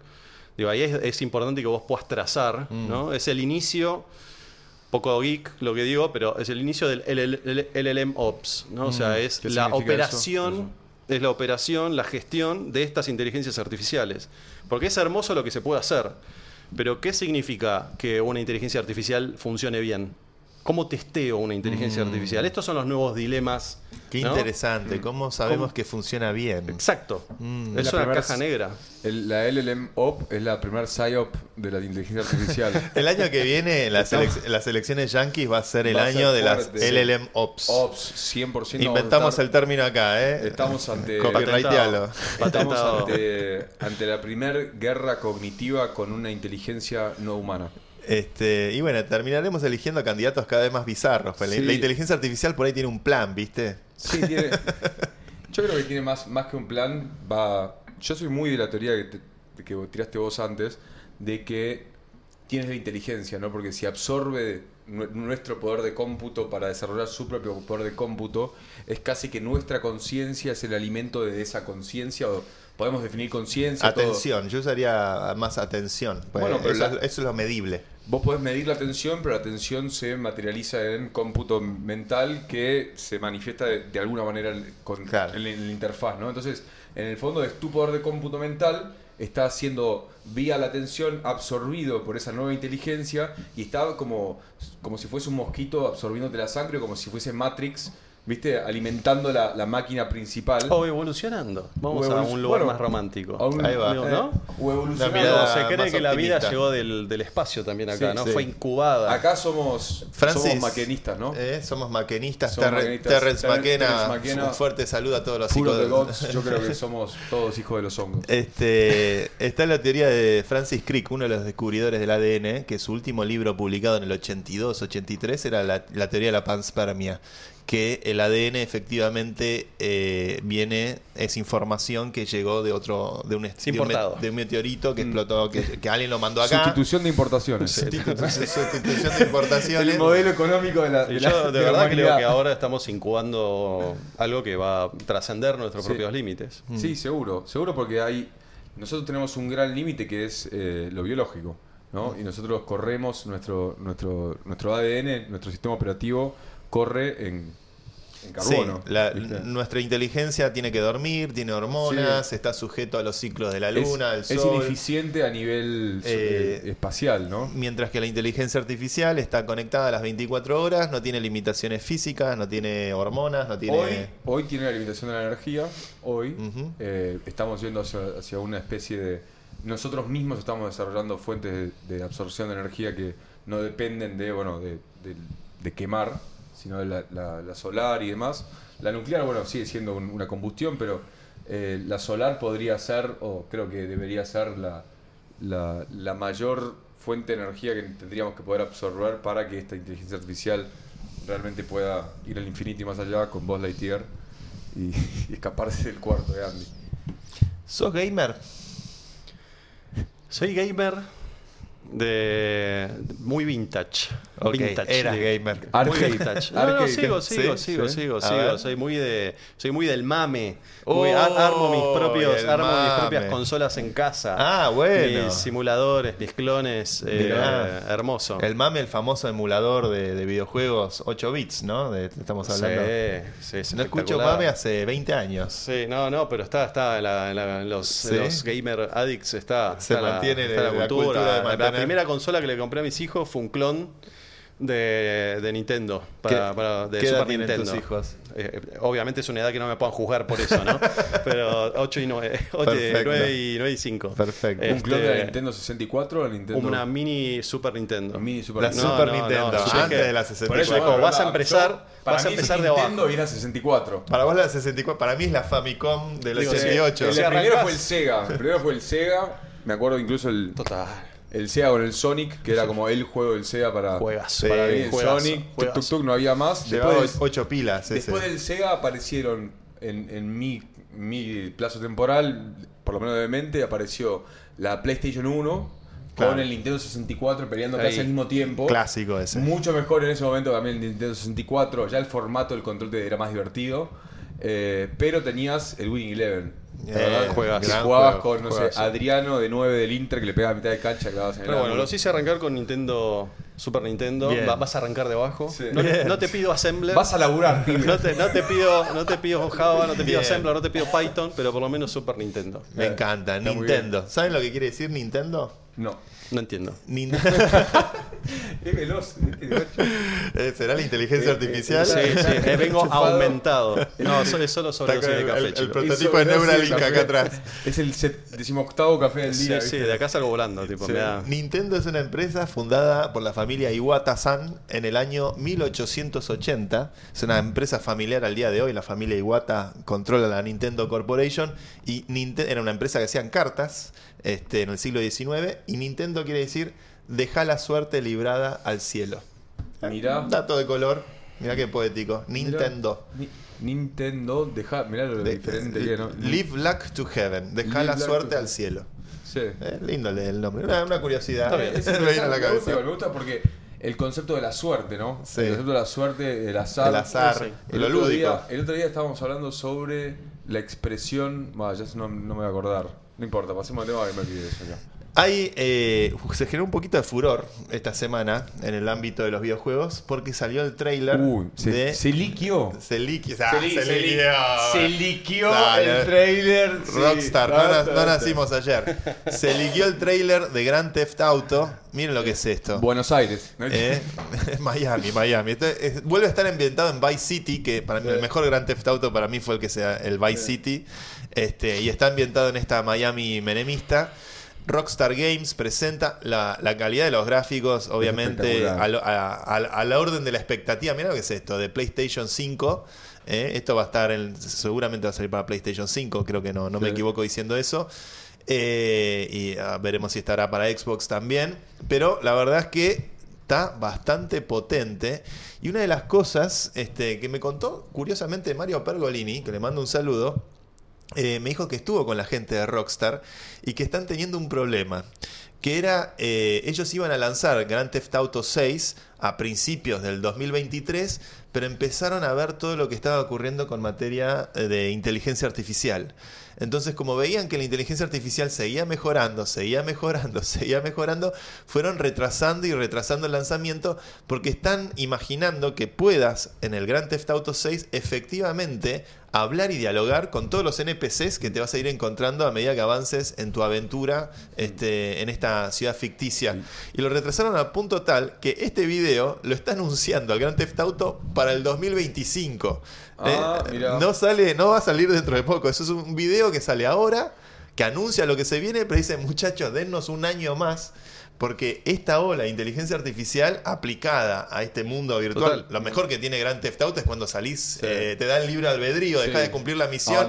Digo, ahí es, es importante que vos puedas trazar, Mm. ¿no? Es el inicio, poco geek lo que digo, pero es el inicio del LL LLM Ops, ¿no? O sea, es ¿Qué la operación, eso? es la operación, la gestión de estas inteligencias artificiales. Porque es hermoso lo que se puede hacer, pero ¿qué significa que una inteligencia artificial funcione bien? ¿Cómo testeo una inteligencia artificial? Estos son los nuevos dilemas. Qué ¿no? interesante. ¿Cómo sabemos ¿Cómo? que funciona bien? Exacto. Mm. Es La una caja negra. El- la LLM OP es la primer PSYOP de la inteligencia artificial. El año que viene, las, elec- las elecciones yankees va a ser el a año ser de las. LLM Ops. Ops, 100%. vamos a Inventamos estar- el término acá, ¿eh? Estamos ante, Copyrightealo. estamos Patentado. ante, ante la primer guerra cognitiva con una inteligencia no humana. Este, y bueno, terminaremos eligiendo candidatos cada vez más bizarros. pues la- Sí. La inteligencia artificial por ahí tiene un plan, ¿viste? Sí, tiene. Yo creo que tiene más, más que un plan. Va. Yo soy muy de la teoría que, te- que tiraste vos antes, de que tienes la inteligencia, ¿no? Porque si absorbe nuestro poder de cómputo para desarrollar su propio poder de cómputo, es casi que nuestra conciencia es el alimento de esa conciencia, o podemos definir conciencia. todo. Atención, yo usaría más atención. pues, Bueno, pero eso, la- es, eso es lo medible. Vos podés medir la atención, pero la atención se materializa en cómputo mental que se manifiesta de, de alguna manera en- con, Claro. en, la- en la interfaz, ¿no? Entonces, en el fondo es tu poder de cómputo mental está siendo vía la atención absorbido por esa nueva inteligencia y está como, como si fuese un mosquito absorbiéndote la sangre, como si fuese Matrix, ¿viste? Alimentando la, la máquina principal. O evolucionando. Vamos O a un lugar bueno, más romántico. Un- Ahí va. Digo, eh, ¿no? O evolucionando. Se cree que la vida llegó del, del espacio también acá, Sí, ¿no? sí. Fue incubada. Acá somos, Francis, somos maquinistas, ¿no? eh, somos maquinistas. Somos Terre-. Terrence Terrence- McKenna, Terrence McKenna. un fuerte saludo a todos los hijos de gods, yo creo que somos todos hijos de los hongos. Este, está la teoría de Francis Crick, uno de los descubridores del ADN, que su último libro publicado en el 82-83 era la, la teoría de la panspermia, que el ADN efectivamente eh, viene, es información que llegó de otro, de un, est- de un, me- importado. de un meteorito Mm. que explotó, que, que alguien lo mandó acá. Sustitución de importaciones. Sustitución sustitución de importaciones. El modelo económico de la. De la- yo de de la verdad creo que ahora estamos incubando algo que va a trascender nuestros Sí. propios límites. Sí, seguro. Seguro porque hay. Nosotros tenemos un gran límite que es eh, lo biológico. ¿no? Y nosotros corremos nuestro, nuestro, nuestro ADN, nuestro sistema operativo corre en, en carbono. Sí, nuestra inteligencia tiene que dormir, tiene hormonas, Sí. está sujeto a los ciclos de la Es- luna, del es, sol. ineficiente a nivel Eh, eh, espacial, ¿no? Mientras que la inteligencia artificial está conectada a las 24 horas, no tiene limitaciones físicas, no tiene hormonas, no tiene... Hoy, hoy tiene la limitación de la energía. Hoy eh, estamos yendo hacia, hacia una especie de. Nosotros mismos estamos desarrollando fuentes de, de absorción de energía que no dependen de, bueno, de, de- de quemar, sino de la, la- la solar y demás. La nuclear, bueno, sigue siendo un- una combustión, pero eh, la solar podría ser, o creo que debería ser, la, la, la mayor fuente de energía que tendríamos que poder absorber para que esta inteligencia artificial realmente pueda ir al infinito y más allá con Buzz Lightyear y, y escaparse del cuarto de Andy. ¿Sos gamer? Soy gamer de muy vintage. Ok, vintage digo. gamer. Muy Arcade. vintage. No, no, sigo, Sí, sigo, sigo, sigo, A sigo. ver. Soy muy de, soy muy del mame. Oh, Muy- ar- armo mis propios, propias consolas en casa. Ah, bueno. Mis simuladores, mis clones, eh, hermoso. El MAME, el famoso emulador de, de videojuegos 8 bits, ¿no? De, estamos hablando. Sí, sí, no escucho. MAME hace 20 años. Sí, no, no, pero está, está la- la- los, Sí. en los gamer addicts, está. Se está la- mantiene está la cultura de La- mantener- La primera consola que le compré a mis hijos fue un clon de, de Nintendo, para, ¿Qué- para- de qué edad Super tus Nintendo. hijos? Eh, obviamente es una edad que no me puedan juzgar por eso, ¿no? Pero 8 y 9, 8, Perfecto. 9 y, 9 y 5. Perfecto. ¿Un clon de la Este, Nintendo 64 o la Nintendo? Una mini Super Nintendo. mini Super La Nintendo. Super Nintendo, yo antes dije- de la Por 64. eso, dijo, bueno, vas a empezar- yo- para vas a mí empezar es de Nintendo abajo. y la 64. Para vos la 64, para mí es la Famicom del Digo, sí, 88. El Si primero arrancás- fue el Sega. El primero fue el Sega. Me acuerdo incluso el, Total. El Sega con el Sonic, que era como el juego del Sega para, Juegazo. para Sí, mí. El juegazo, Sonic, tuk, juegazo. tuk, tuk, no había más. Llevaba Después, del- 8 pilas ese. después del Sega aparecieron en, en mi, mi plazo temporal, por lo menos de mente, apareció la PlayStation 1 Claro. con el Nintendo 64 peleando Ahí. casi al mismo tiempo. Clásico ese. Mucho mejor en ese momento también el Nintendo 64. Ya el formato del control te- era más divertido. eh, pero tenías el Winning Eleven. Eh. Que gran jugabas juego, con, no sé. Adriano de 9 del Inter que le pegaba a mitad de cancha clavabas en el Pero bueno, los hice arrancar con Nintendo, Super Nintendo. Va- vas a arrancar de abajo. Sí. No, te pido Assembler. Vas a laburar, no, te, no te pido, no te pido Java, no te pido Bien. Assembler, no te pido Python, pero por lo menos Super Nintendo. Me encanta, Está Nintendo. ¿Saben lo que quiere decir Nintendo? No. No entiendo. Nin- Es veloz. ¿viste? Eh, ¿Será la inteligencia artificial? Sí, sí, eh, vengo aumentado. No, solo sobre Está dosis con de el- café, el chicos. prototipo de Neuralink café. acá atrás. Es el decimoctavo café del Sí, día. sí, ¿viste? de acá salgo volando, tipo, Sí. me da- Nintendo es una empresa fundada por la familia Iwata-san en el año 1880. Es una empresa familiar al día de hoy. La familia Iwata controla la Nintendo Corporation y Ninte- era una empresa que hacían cartas este, en el siglo XIX y Nintendo quiere decir deja la suerte librada al cielo. Mirá. Un dato de color. Mirá qué poético. Nintendo. Ni- Nintendo, deja, mirá lo De- diferente que ¿no? Live luck to heaven. Deja la suerte al cielo. Sí. Eh, lindo el el nombre. Una, una curiosidad. Está bien. Es Me a la gusta, cabeza. Me gusta porque el concepto de la suerte, ¿no? Sí. El concepto de la suerte, el azar. El azar, Sí. El lo lúdico. día, el otro día estábamos hablando sobre la expresión. Bah, ya no, no me voy a acordar. No importa, pasemos al tema que me olvidé eso acá. Hay, eh, se generó un poquito de furor esta semana en el ámbito de los videojuegos porque salió el trailer Uy, se, de se liquió. se liqui- ah, li- se se li- liquió. se liquió el trailer. sí. Rockstar, no, no nacimos ayer. Se liquió el trailer de Grand Theft Auto. Miren lo que es esto. Buenos Aires. ¿no? Eh, Miami, Miami. Es- vuelve a estar ambientado en Vice City, que para mí el mejor Grand Theft Auto para mí fue el que sea el Vice City. Este, y está ambientado en esta Miami menemista. Rockstar Games presenta la, la calidad de los gráficos, obviamente, a, lo- a- a- a la orden de la expectativa. Mira lo que es esto, de PlayStation 5. eh, esto va a estar, en, seguramente va a salir para PlayStation 5, creo que no, no me equivoco diciendo eso. Eh, y ah, veremos si estará para Xbox también. Pero la verdad es que está bastante potente. Y una de las cosas este, que me contó, curiosamente, Mario Pergolini, que le mando un saludo, eh, me dijo que estuvo con la gente de Rockstar y que están teniendo un problema. Que era, eh, ellos iban a lanzar Grand Theft Auto 6 a principios del 2023, pero empezaron a ver todo lo que estaba ocurriendo con materia eh, de inteligencia artificial. Entonces, como veían que la inteligencia artificial seguía mejorando, seguía mejorando, seguía mejorando, fueron retrasando y retrasando el lanzamiento porque están imaginando que puedas en el Grand Theft Auto 6 efectivamente hablar y dialogar con todos los NPCs que te vas a ir encontrando a medida que avances en tu aventura este, en esta ciudad ficticia. Y lo retrasaron a punto tal que este video lo está anunciando al Grand Theft Auto para el 2025. Ah, Eh, no sale, no va a salir dentro de poco. Eso es un video que sale ahora, que anuncia lo que se viene, pero dice, muchachos, dennos un año más. Porque esta ola de inteligencia artificial aplicada a este mundo virtual, Total. lo mejor que tiene Grand Theft Auto es cuando salís, eh, te da el libre albedrío, Sí. dejás de cumplir la A misión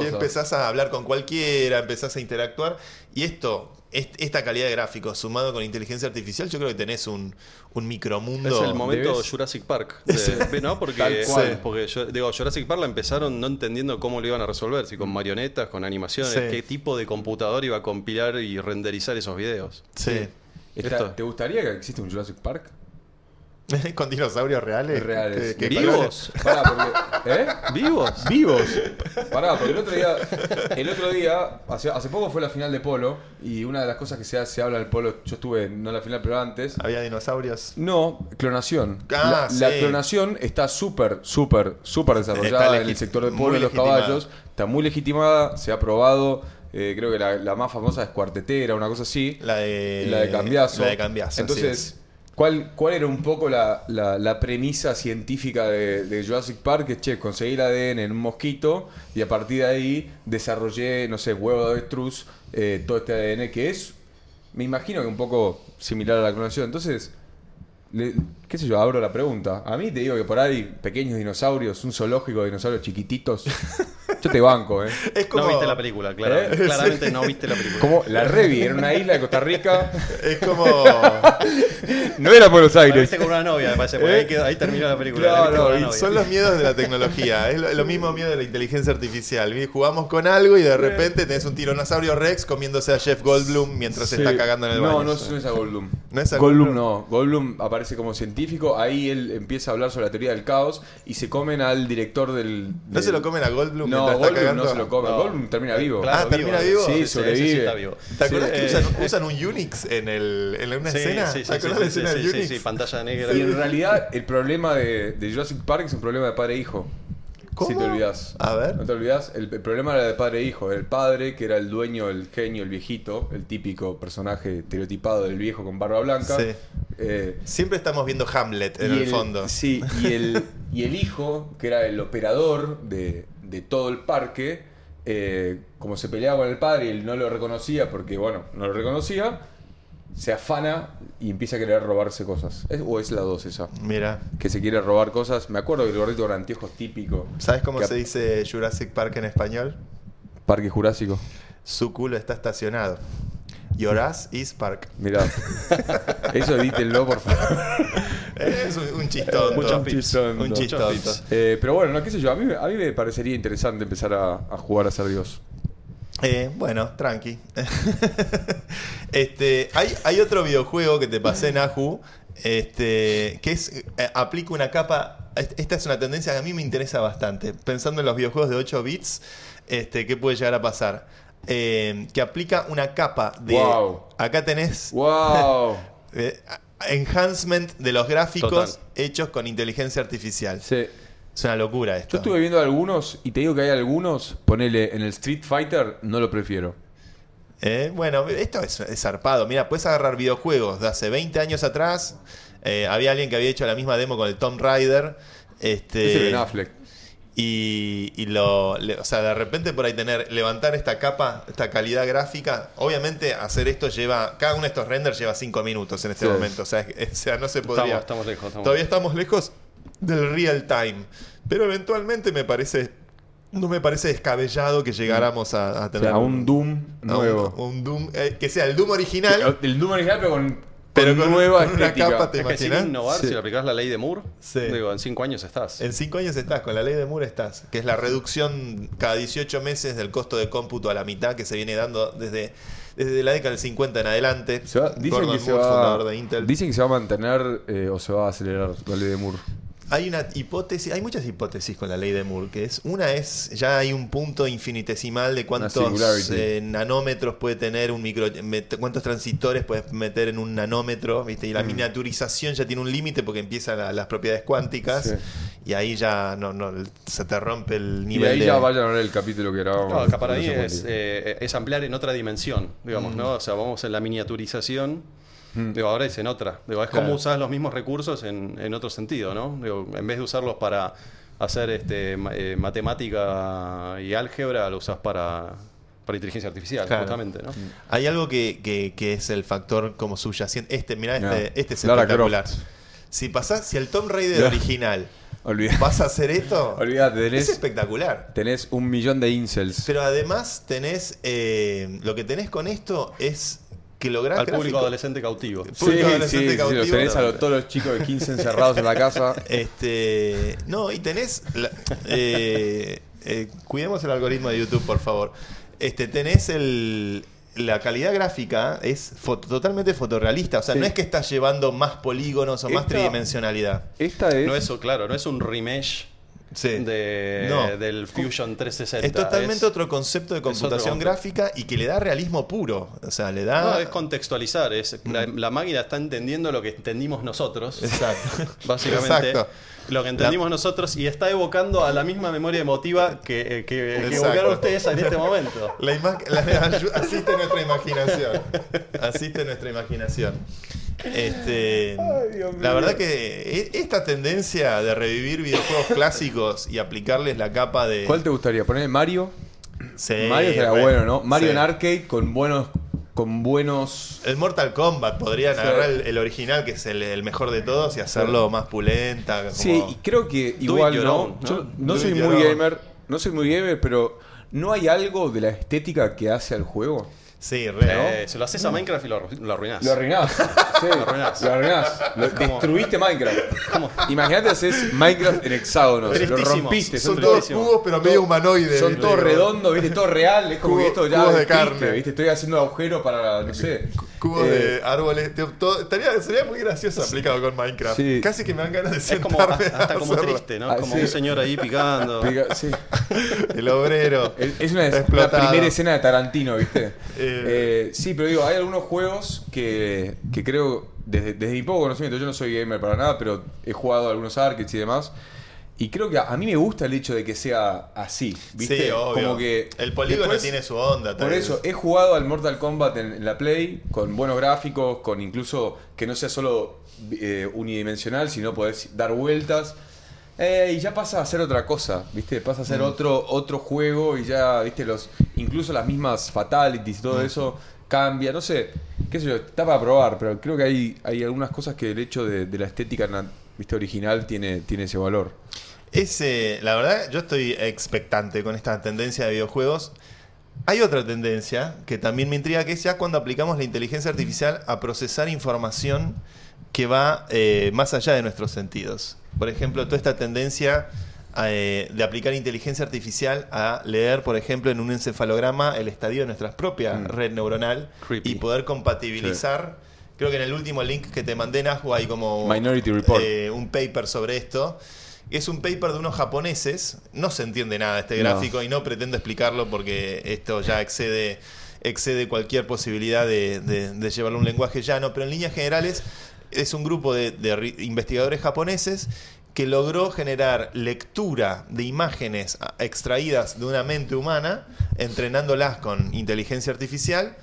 y empezás a hablar con cualquiera, empezás a interactuar. Y esto, est- esta calidad de gráficos sumado con inteligencia artificial, yo creo que tenés un, un micromundo. Es el momento ¿Debes? Jurassic Park. de- ¿No? Porque, Tal cual. Sí, porque yo, digo, Jurassic Park la empezaron no entendiendo cómo lo iban a resolver, si con marionetas, con animaciones, Sí. qué tipo de computador iba a compilar y renderizar esos videos. Sí. Esto- ¿Te gustaría que exista un Jurassic Park? con dinosaurios reales. Reales. Que- que- ¿Vivos? Pará, porque. ¿Eh? ¿Vivos? Vivos. Pará, porque el otro día, el otro día, hace, hace poco fue la final de polo, y una de las cosas que se, se habla del polo, yo estuve, no en la final, pero antes. Había dinosaurios. No, clonación. Ah, la, clonación está súper, súper, súper desarrollada en el sector de polo de los caballos. Está muy legitimada, se ha probado. Eh, creo que la, la más famosa es cuartetera, una cosa así. La de, la de Cambiazo. La de Cambiazo. Entonces, ¿cuál, ¿cuál era un poco la, la- la premisa científica de, de Jurassic Park? Que, che, conseguí el ADN en un mosquito y a partir de ahí desarrollé, no sé, huevo de avestruz, eh, todo este ADN que es, me imagino que un poco similar a la clonación. Entonces, le- qué sé yo, abro la pregunta. A mí te digo que por ahí pequeños dinosaurios, un zoológico de dinosaurios chiquititos, yo te banco, ¿eh? es. Es como, No viste la película, claramente. ¿Eh? Claramente no viste la película. Como la Revi, era una isla de Costa Rica, Es como. no era Buenos La Aires. viste con una novia, me parece, porque ¿Eh? ahí, quedó- ahí terminó la película. Claro, la novia. son los miedos de la tecnología. Es lo, lo mismo miedo de la inteligencia artificial. Jugamos con algo y de repente tenés un tiranosaurio Rex comiéndose a Jeff Goldblum mientras se está cagando en el no, baño. No, no es a Goldblum. ¿No es a Goldblum, Goldblum? no. Goldblum aparece como científico. Ahí él empieza a hablar sobre la teoría del caos y se comen al director del. ¿No se lo comen a Goldblum No, Goldblum cagando? no se lo come. No. Goldblum termina vivo. Ah, ¿termina vivo? Sí, ese sobrevive. está vivo. ¿Te acuerdas Sí, que eh, usan, eh, usan un Unix en, el, en una Sí, escena? sí, sí, ¿Te sí, acuerdas sí, la escena sí, del sí, Unix? sí, pantalla negra. Y en realidad, el problema de, de Jurassic Park es un problema de padre e hijo. ¿Cómo? Si te olvidas. A ver. No te olvidas. El, el problema era de padre e hijo. El padre, que era el dueño, el genio, el viejito, el típico personaje estereotipado del viejo con barba blanca. Sí. Eh, Siempre estamos viendo Hamlet en el, fondo. Sí, y el, y el hijo, que era el operador de, de todo el parque, eh, como se peleaba con el padre y él no lo reconocía porque, bueno, no lo reconocía, se afana y empieza a querer robarse cosas. ¿Es- ¿O es la 2 esa? Mira, Que se quiere robar cosas. Me acuerdo que el gordito con anteojos típico. ¿sabes cómo se dice Jurassic Park en español? Parque Jurásico. Su culo está estacionado. Your ass is park. Mirá. Eso edítenlo, por favor. Es un. Muchos Un chistonto. Un pips. Eh, pero bueno, no, qué sé yo. A mí, a mí me parecería interesante empezar a, a jugar a ser Dios. Eh, bueno, tranqui. este, hay, hay otro videojuego que te pasé en Ahu, este, que es eh, aplica una capa. est- Esta es una tendencia que a mí me interesa bastante. Pensando en los videojuegos de 8 bits, este, ¿qué puede llegar a pasar? Eh, que aplica una capa de. Wow. Acá tenés ¡Wow! eh, enhancement de los gráficos Total. hechos con inteligencia artificial. Sí. Es una locura Yo esto. estuve viendo algunos y te digo que hay algunos, ponele en el Street Fighter, no lo prefiero. Eh, bueno, esto es, es zarpado. Mira, puedes agarrar videojuegos de hace 20 años atrás. Eh, había alguien que había hecho la misma demo con el Tomb Raider. Este, Ese Ben Affleck. Y, y lo, le- o sea, de repente por ahí tener, levantar esta capa, esta calidad gráfica, obviamente hacer esto lleva, cada uno de estos renders lleva 5 minutos en este Sí. momento, o sea, es- o sea, no se podría. Estamos, estamos lejos. Estamos Todavía estamos lejos del real time, pero eventualmente me parece, no me parece descabellado que llegáramos a, a O tener sea, a un Doom a un- nuevo. un Doom, eh, que sea el Doom original. El Doom original, pero con Pero con, nueva con una capa, ¿te Es que sin innovar, Sí. si le aplicás la ley de Moore, Sí. digo, en cinco años estás. En cinco años estás, con la ley de Moore estás, que es la reducción cada 18 meses del costo de cómputo a la mitad que se viene dando desde, desde la década del 50 en adelante. Se va- dicen, Gordon que se va, fundador de Intel. dicen que se va a mantener eh, o se va a acelerar la ley de Moore. Hay una hipótesis, hay muchas hipótesis con la ley de Moore, que es una es ya hay un punto infinitesimal de cuántos eh, nanómetros puede tener un micro, met- cuántos transitores puedes meter en un nanómetro, ¿viste? Y la Mm. miniaturización ya tiene un límite porque empiezan la- las propiedades cuánticas Sí. y ahí ya no, no se te rompe el Y nivel ahí de ya vayan a ver el capítulo que grabamos. No, acá para Flujo es, eh, es ampliar en otra dimensión, digamos, ¿no? O sea, vamos en la miniaturización. Digo, ahora es en otra. Digo, es Claro. como usar los mismos recursos en, en otro sentido, ¿no? Digo, en vez de usarlos para hacer este, ma- eh, matemática y álgebra, lo usas para, para inteligencia artificial, Claro. justamente, ¿no? Hay algo que, que- que es el factor como subyacente. Este, mirá, este, No. este es espectacular. Si pasás, si el Tomb Raider No. original Olvidate. vas a hacer esto, Olvídate, es espectacular. tenés un millón de incels. Pero además tenés, eh, lo que tenés con esto es que lográs Al público adolescente cautivo. Sí, público adolescente sí, cautivo. tenés a los- todos los chicos de 15 encerrados en la casa. Este, no, y tenés. la- eh, eh, cuidemos el algoritmo de YouTube, por favor. Este, tenés el. La calidad gráfica es foto- totalmente fotorrealista. O sea, Sí. no es que estás llevando más polígonos o más tridimensionalidad. Esta es. No es, claro, no es un remesh Sí. de, No. del Fusion 360. Es totalmente es- otro concepto de computación gráfica y que le da realismo puro. O sea, le da. No, es contextualizar. Es, la, la máquina está entendiendo lo que entendimos nosotros. Exacto. Básicamente. Exacto. Lo que entendimos nosotros y está evocando a la misma memoria emotiva que, eh, que, evocaron ustedes en este momento. La la- asiste nuestra imaginación. Asiste nuestra imaginación. Este, la verdad que e- esta tendencia de revivir videojuegos clásicos y aplicarles la capa de. ¿Cuál te gustaría? ¿Poner Mario? Sí, Mario sería bueno, bueno, ¿no? Mario sí. en arcade con buenos. Con buenos. El Mortal Kombat podrían Sí. agarrar el, el original, que es el, el mejor de todos, y hacerlo más pulenta. Como... Sí, y creo que igual no. own, ¿no? Yo no Do soy muy own. gamer. No soy muy gamer, pero ¿no hay algo de la estética que hace al juego? Sí, re. Eh, se lo haces a Minecraft y lo, arru- lo arruinás. Lo arruinás. Sí, Lo arruinás. Lo arruinás. Lo- destruiste Minecraft. Imagínate haces Minecraft en hexágonos. Lo Tristísimo. rompiste. Son Son, todos tristísimo. cubos, pero medio humanoides. son ¿viste? todos redondos, ¿viste? Todo real. Es como Cubo- que esto ya cubos de es triste, carne. ¿viste? Estoy haciendo agujero para, no sé. Cubos Eh, de árboles. te- todo- estaría- sería muy gracioso aplicado con Minecraft. Sí. Casi que me dan ganas de Es como sentarme hasta a como hacerlo. triste, ¿no? Ah, como sí. un señor ahí picando. Diga- sí. El obrero. Es es una, Explotado. primera escena de Tarantino, ¿viste? Eh. Eh, sí, pero digo, hay algunos juegos que, que creo, desde, desde mi poco conocimiento, yo no soy gamer para nada, pero he jugado algunos arcades y demás. Y creo que a, mí me gusta el hecho de que sea así, ¿viste? Sí, obvio. Como que el polígono después- tiene su onda. Por eso, he jugado al Mortal Kombat en, en la Play, con buenos gráficos, con incluso que no sea solo eh, unidimensional, sino podés dar vueltas. Eh, y ya pasa a ser otra cosa, ¿viste? Pasa a ser Mm. otro, otro juego y ya, ¿viste? Los, incluso las mismas fatalities y todo Mm. eso cambia. No sé, qué sé yo, está para probar, pero creo que hay, hay algunas cosas que el hecho de, de la estética ¿viste? original tiene, tiene ese valor. Ese, la verdad, yo estoy expectante con esta tendencia de videojuegos. Hay otra tendencia que también me intriga, que es ya cuando aplicamos la inteligencia artificial a procesar información que va eh, más allá de nuestros sentidos. Por ejemplo, toda esta tendencia eh, de aplicar inteligencia artificial a leer, por ejemplo, en un encefalograma el estadio de nuestra propia Mm. red neuronal Creepy. y poder compatibilizar. Creo que en el último link que te mandé, Nahu, hay como Minority Report. eh, un paper sobre esto. Es un paper de unos japoneses. No se entiende nada este No. gráfico y no pretendo explicarlo porque esto ya excede, excede cualquier posibilidad de, de- de llevarlo a un lenguaje llano. Pero en líneas generales es un grupo de, de investigadores japoneses que logró generar lectura de imágenes extraídas de una mente humana, entrenándolas con inteligencia artificial,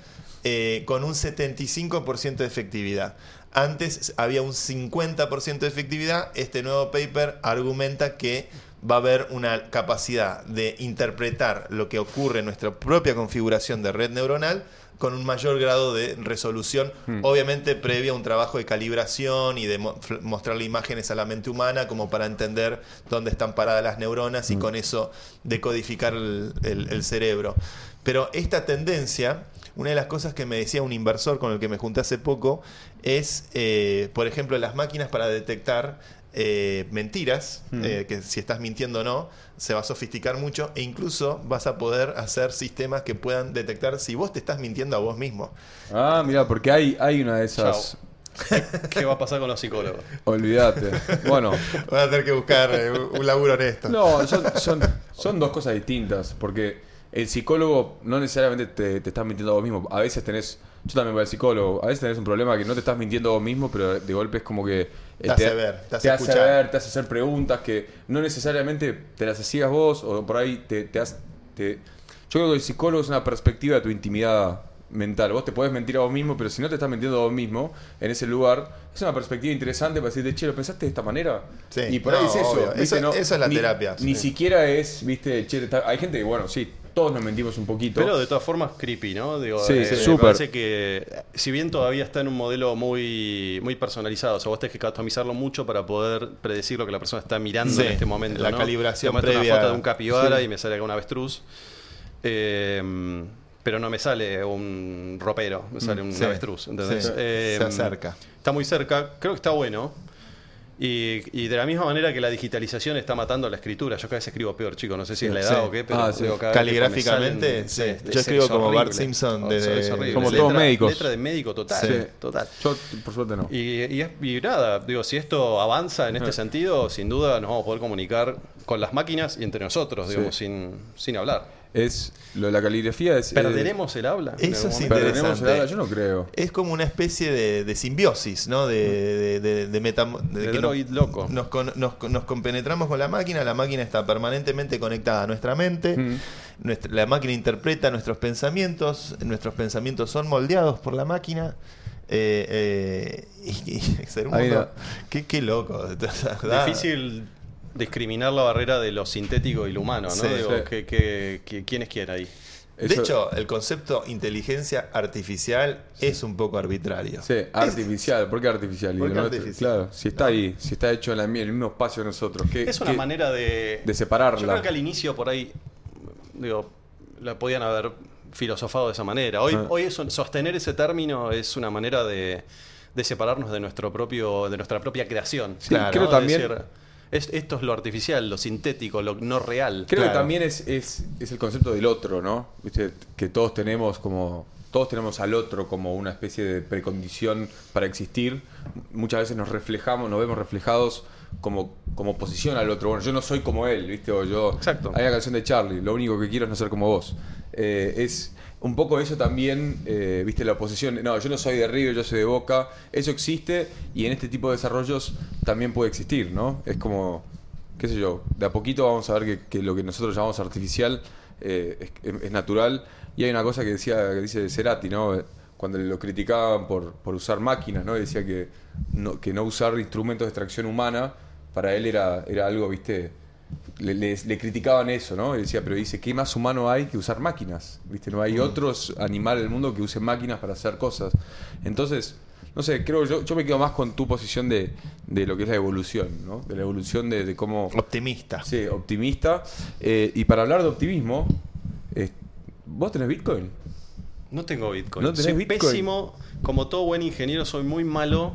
eh, con un 75% de efectividad. Antes había un 50% de efectividad. Este nuevo paper argumenta que va a haber una capacidad de interpretar lo que ocurre en nuestra propia configuración de red neuronal con un mayor grado de resolución, obviamente previa a un trabajo de calibración y de mo- mostrarle imágenes a la mente humana como para entender dónde están paradas las neuronas y con eso decodificar el, el- el cerebro. Pero esta tendencia, una de las cosas que me decía un inversor con el que me junté hace poco, es, eh, por ejemplo, las máquinas para detectar eh, mentiras, eh, que si estás mintiendo o no, se va a sofisticar mucho e incluso vas a poder hacer sistemas que puedan detectar si vos te estás mintiendo a vos mismo. Ah, mira, porque hay, hay una de esas. ¿Qué va a pasar con los psicólogos? Olvídate. Bueno, Vas a tener que buscar eh, un un laburo honesto. no, son, son, son dos cosas distintas. Porque el psicólogo no necesariamente te, te estás mintiendo a vos mismo. A veces tenés. Yo también voy al psicólogo. A veces tenés un problema que no te estás mintiendo a vos mismo, pero de golpe es como que. eh, Te hace ver, te hace escuchar. ver, te hace hacer preguntas que no necesariamente te las hacías vos o por ahí te, te, te- Yo creo que el psicólogo es una perspectiva de tu intimidad mental. Vos te podés mentir a vos mismo, pero si no te estás mintiendo a vos mismo en ese lugar, es una perspectiva interesante para decirte, che, ¿lo pensaste de esta manera? Sí, y por ahí no, es eso. Eso- eso es la ni- terapia, Ni sí. siquiera es, viste, che, está- hay gente que, bueno, sí, todos nos mentimos un poquito. Pero de todas formas, creepy, ¿no? Digo, Sí, eh, sí, me súper. parece que, si bien todavía está en un modelo muy, muy personalizado, o sea, vos tenés que customizarlo mucho para poder predecir lo que la persona está mirando Sí, en este momento. la ¿no? calibración muestro previa. una foto de un capibara Sí. y me sale acá un avestruz. Eh, pero no me sale un ropero, me sale un Sí, avestruz. ¿entendés? sí, Eh, se acerca. Está muy cerca, creo que está bueno. Y, y de la misma manera que la digitalización está matando la escritura. Yo cada vez escribo peor, chicos. No sé si es la edad Sí. o qué, pero Ah, sí. cada Caligráficamente, sí. es- Yo es- escribo es como horrible. Bart Simpson O de- sea, es horrible. Somos Letra- todos médicos. Letra de médico total. Total. Yo, por suerte, no. Y, y, es- y nada, digo, si esto avanza en este Ah. sentido, sin duda nos vamos a poder comunicar con las máquinas y entre nosotros, digamos, sin, sin hablar. Es, lo de la caligrafía es... eh, ¿Perderemos el habla? Eso momento? ¿Perderemos el interesante. habla? Yo no creo. Es como una especie de, de simbiosis, ¿no? De, de, de, de metam- de De que droid nos, loco. Nos, con- nos, nos compenetramos con la máquina, la máquina está permanentemente conectada a nuestra mente, Mm. nuestra- la máquina interpreta nuestros pensamientos, nuestros pensamientos son moldeados por la máquina. Eh, eh, y, y ser un qué, qué loco. Difícil discriminar la barrera de lo sintético y lo humano, ¿no? Sí, Digo, sí. que- que- que- ¿Quién es quién ahí? De Eso- hecho, el concepto inteligencia artificial es un poco arbitrario. Sí, artificial. ¿Por qué artificial? ¿Por qué No, artificial? Claro, si está ahí, si está hecho en la- el mismo espacio de nosotros. ¿qué- Es una qué- manera de... de separarla. Yo creo que al inicio por ahí, digo, la podían haber filosofado de esa manera. Hoy, Ah. hoy eso- sostener ese término es una manera de, de separarnos de nuestro propio, de nuestra propia creación. Sí, ¿no? creo De también- es- esto es lo artificial, lo sintético, lo no real. Creo Claro. que también es, es, es el concepto del otro, ¿no? ¿Viste? Que todos tenemos como. Todos tenemos al otro como una especie de precondición para existir. Muchas veces nos reflejamos, nos vemos reflejados como, como posición al otro. Bueno, yo no soy como él, ¿viste? O yo. Exacto. Hay una canción de Charlie, lo único que quiero es no ser como vos. Eh, es un poco eso también, eh, ¿viste? La oposición. No, yo no soy de River, yo soy de Boca. Eso existe y en este tipo de desarrollos también puede existir, ¿no? Es como qué sé yo, de a poquito vamos a ver que, lo que nosotros llamamos artificial eh, es, natural. Y hay una cosa que decía, que dice Cerati, ¿no? Cuando lo criticaban por, por usar máquinas, ¿no? Decía que no, que no usar instrumentos de extracción humana para él era, era algo, viste, le, le- le criticaban eso, ¿no? Y decía, pero dice, ¿qué más humano hay que usar máquinas? ¿Viste? No hay otros animales del mundo que usen máquinas para hacer cosas. Entonces, no sé, creo yo, yo me quedo más con tu posición de, de lo que es la evolución, ¿no? De la evolución de, de cómo... Optimista. Sí, optimista. Eh, y para hablar de optimismo, eh, ¿vos tenés Bitcoin? No tengo Bitcoin. ¿No tenés soy Bitcoin? pésimo, como todo buen ingeniero, soy muy malo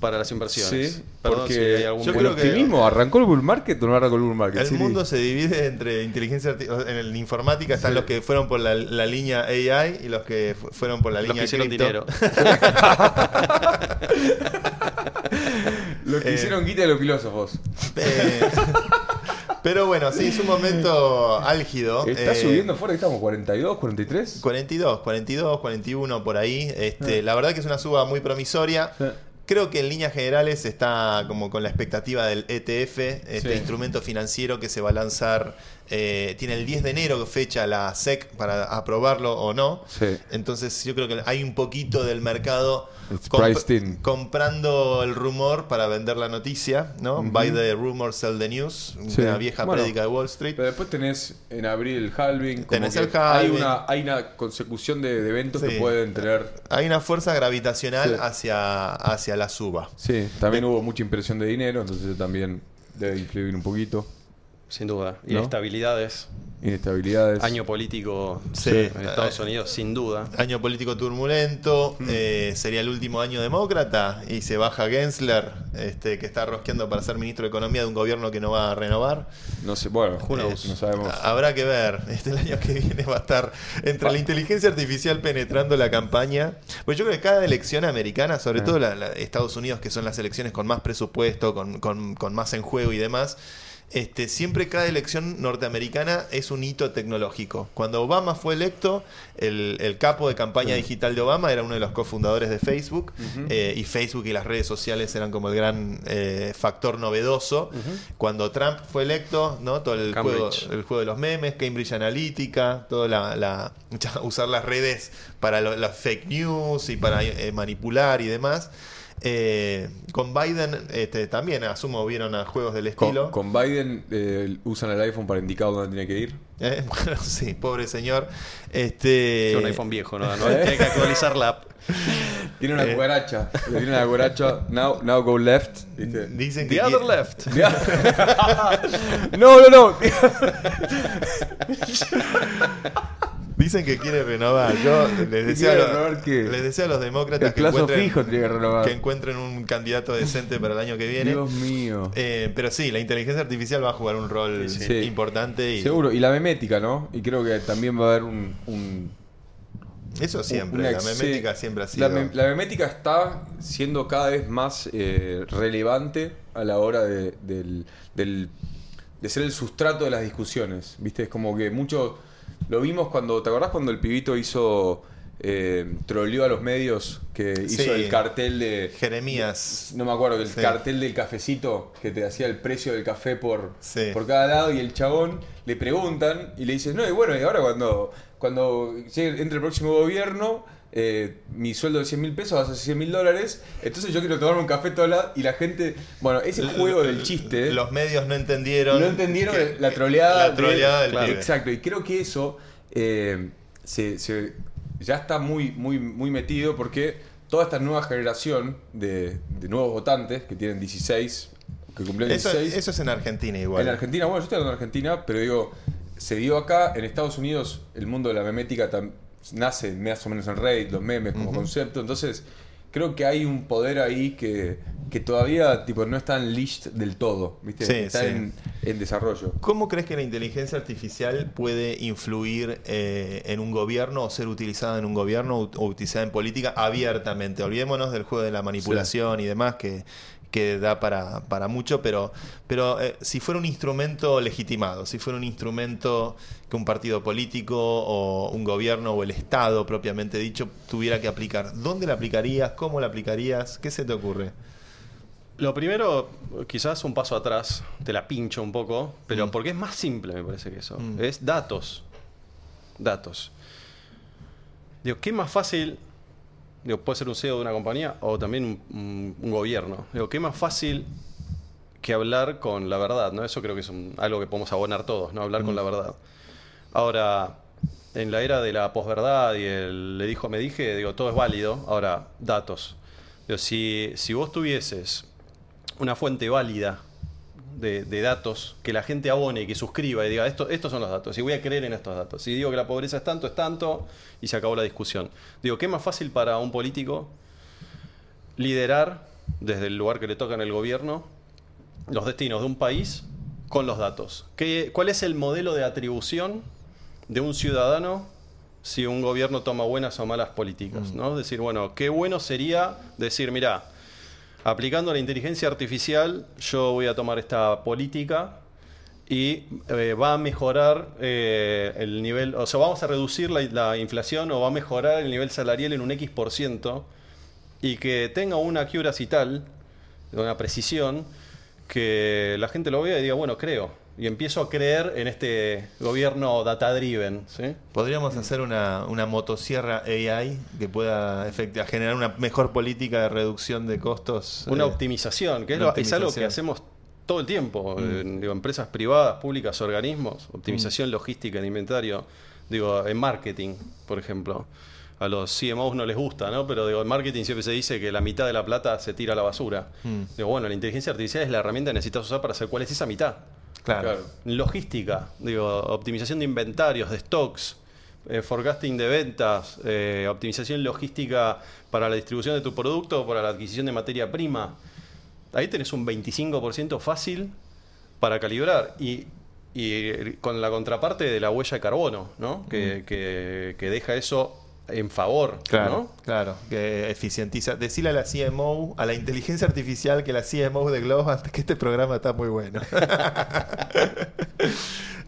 para las inversiones. Sí, Perdón porque si hay algún yo el creo que- optimismo, ¿arrancó el bull market o no arrancó el bull market? El Sí, mundo se divide entre inteligencia artificial. En informática están los que fueron por la, la línea AI y los que fu- fueron por la Los línea que hicieron cripto. dinero. Lo que Eh, hicieron guita de los filósofos. Eh, pero bueno, sí, es un momento álgido. Está Eh, subiendo fuerte, ¿qué estamos? ¿42, 43? 42, 42, 41 por ahí. Este, La verdad que es una suba muy promisoria. Creo que en líneas generales está como con la expectativa del ETF, este Sí. instrumento financiero que se va a lanzar eh, tiene el 10 de enero fecha la SEC para aprobarlo o no. Sí. Entonces yo creo que hay un poquito del mercado comp- comprando el rumor para vender la noticia, ¿no? Buy the rumor, sell the news, Sí. una vieja Bueno, prédica de Wall Street. Pero después tenés en abril el halving. como Tenés que el Hay halving. una, hay una consecución de, de eventos que pueden tener. Hay una fuerza gravitacional hacia, hacia la suba. Sí, también hubo mucha impresión de dinero, entonces también debe influir un poquito. Sin duda. Y ¿No? estabilidades. Inestabilidades. Año político Sí. en Estados Unidos, sin duda. Año político turbulento, Mm. eh, sería el último año demócrata y se baja Gensler, este, que está rosqueando para ser ministro de Economía de un gobierno que no va a renovar. No sé, bueno, knows? no sabemos. Habrá que ver. Este el año que viene va a estar entre la inteligencia artificial penetrando la campaña. Pues yo creo que cada elección americana, sobre Ah. todo la, la- Estados Unidos, que son las elecciones con más presupuesto, con, con- con más en juego y demás. Este, siempre cada elección norteamericana es un hito tecnológico. Cuando Obama fue electo, el, el capo de campaña digital de Obama era uno de los cofundadores de Facebook, eh, y Facebook y las redes sociales eran como el gran eh, factor novedoso. Cuando Trump fue electo, ¿no? todo el juego, Cambridge. el juego de los memes, Cambridge Analytica, toda la, la- usar las redes para lo- las fake news y para eh, manipular y demás. Eh, con Biden este, también asumo vieron a juegos del estilo. Con, con Biden eh, usan el iPhone para indicar dónde tiene que ir. Eh, bueno, sí, pobre señor. Este, Es un iPhone viejo, ¿no? no Tiene que actualizar la app. Tiene una Eh. cucaracha. Tiene una cucaracha. Now, now go left. ¿viste? Dicen que The other left. no, no, no. Dicen que quiere renovar. Yo les deseo, a los, renovar qué? les deseo a los demócratas que encuentren, fijo tiene que renovar. que encuentren un candidato decente para el año que viene. Dios mío. Eh, pero sí, la inteligencia artificial va a jugar un rol Sí. importante. Y Seguro. Y la memética, ¿no? Y creo que también va a haber un. un- Eso siempre, una la memética sí. siempre ha sido. La, mem- la memética está siendo cada vez más eh, relevante a la hora de, del- del- de ser el sustrato de las discusiones. ¿Viste? Es como que mucho. Lo vimos cuando. ¿Te acordás cuando el pibito hizo. Eh, troleó a los medios que hizo Sí. el cartel de. Jeremías. No me acuerdo, el Sí. cartel del cafecito que te hacía el precio del café por, Sí. por cada lado y el chabón le preguntan y le dices, no, y bueno, y ahora cuando, cuando entre el próximo gobierno, eh, mi sueldo de 100 mil pesos va a ser 100 mil dólares, entonces yo quiero tomarme un café toda la... Y la gente, bueno, ese juego del chiste... Los medios no entendieron. no entendieron que- la troleada, La troleada del Claro, pibe. Exacto, y creo que eso eh, se, se- ya está muy, muy, muy metido porque toda esta nueva generación de, de nuevos votantes que tienen 16, que cumplen Eso, 16. eso es en Argentina igual. En Argentina, bueno, yo estoy hablando de Argentina, pero digo, se dio acá, en Estados Unidos, el mundo de la memética tam- nace más o menos en Reddit, los memes como concepto, entonces creo que hay un poder ahí que, que todavía tipo no está unleashed del todo, ¿viste? Sí, está sí. En, en desarrollo. ¿Cómo crees que la inteligencia artificial puede influir eh, en un gobierno o ser utilizada en un gobierno o, o utilizada en política abiertamente? Olvidémonos del juego de la manipulación y demás que, que da para, para mucho, pero, pero eh, si fuera un instrumento legitimado, si fuera un instrumento que un partido político o un gobierno o el Estado propiamente dicho tuviera que aplicar, ¿dónde la aplicarías? ¿Cómo la aplicarías? ¿Qué se te ocurre? Lo primero, quizás un paso atrás, te la pincho un poco, pero Mm. porque es más simple, me parece que eso. Mm. Es datos. Datos. Digo, ¿qué más fácil? Digo, puede ser un CEO de una compañía o también un, un- un gobierno. Digo, ¿qué más fácil que hablar con la verdad? ¿no? Eso creo que es un- algo que podemos abonar todos, ¿no? Hablar con la verdad. Ahora, en la era de la posverdad y el le dijo, me dije, digo, todo es válido. Ahora, datos. Digo, si, si vos tuvieses una fuente válida de, de datos que la gente abone y que suscriba y diga, Esto, estos son los datos, y voy a creer en estos datos. Si digo que la pobreza es tanto, es tanto, y se acabó la discusión. Digo, ¿qué es más fácil para un político liderar desde el lugar que le toca en el gobierno los destinos de un país con los datos? ¿Qué, ¿Cuál es el modelo de atribución de un ciudadano si un gobierno toma buenas o malas políticas? ¿no? Decir, bueno, qué bueno sería decir, mira, aplicando la inteligencia artificial, yo voy a tomar esta política y eh, va a mejorar eh, el nivel, o sea, vamos a reducir la, la inflación o va a mejorar el nivel salarial en un X por ciento y que tenga una accuracy tal, una precisión, que la gente lo vea y diga, bueno, creo. Y empiezo a creer en este gobierno data-driven. ¿sí? Podríamos hacer una, una motosierra AI que pueda generar una mejor política de reducción de costos. Una eh, optimización, que es, lo- es algo que optimización. hacemos todo el tiempo. Mm. en, digo, empresas privadas, públicas, organismos, optimización logística en inventario. Digo, en marketing, por ejemplo. A los CMOs no les gusta, ¿no? Pero digo, en marketing siempre se dice que la mitad de la plata se tira a la basura. Mm. Digo, bueno, la inteligencia artificial es la herramienta que necesitas usar para saber cuál es esa mitad. Claro. Claro. Logística, digo, optimización de inventarios, de stocks, eh, forecasting de ventas, eh, optimización logística para la distribución de tu producto para la adquisición de materia prima. Ahí tenés un 25% fácil para calibrar. Y, y, con la contraparte de la huella de carbono, ¿no? Que, que- que deja eso en favor, Claro, ¿no? claro, que eficientiza. Decirle a la CMO, a la inteligencia artificial, que la CMO de Globant, que este programa está muy bueno.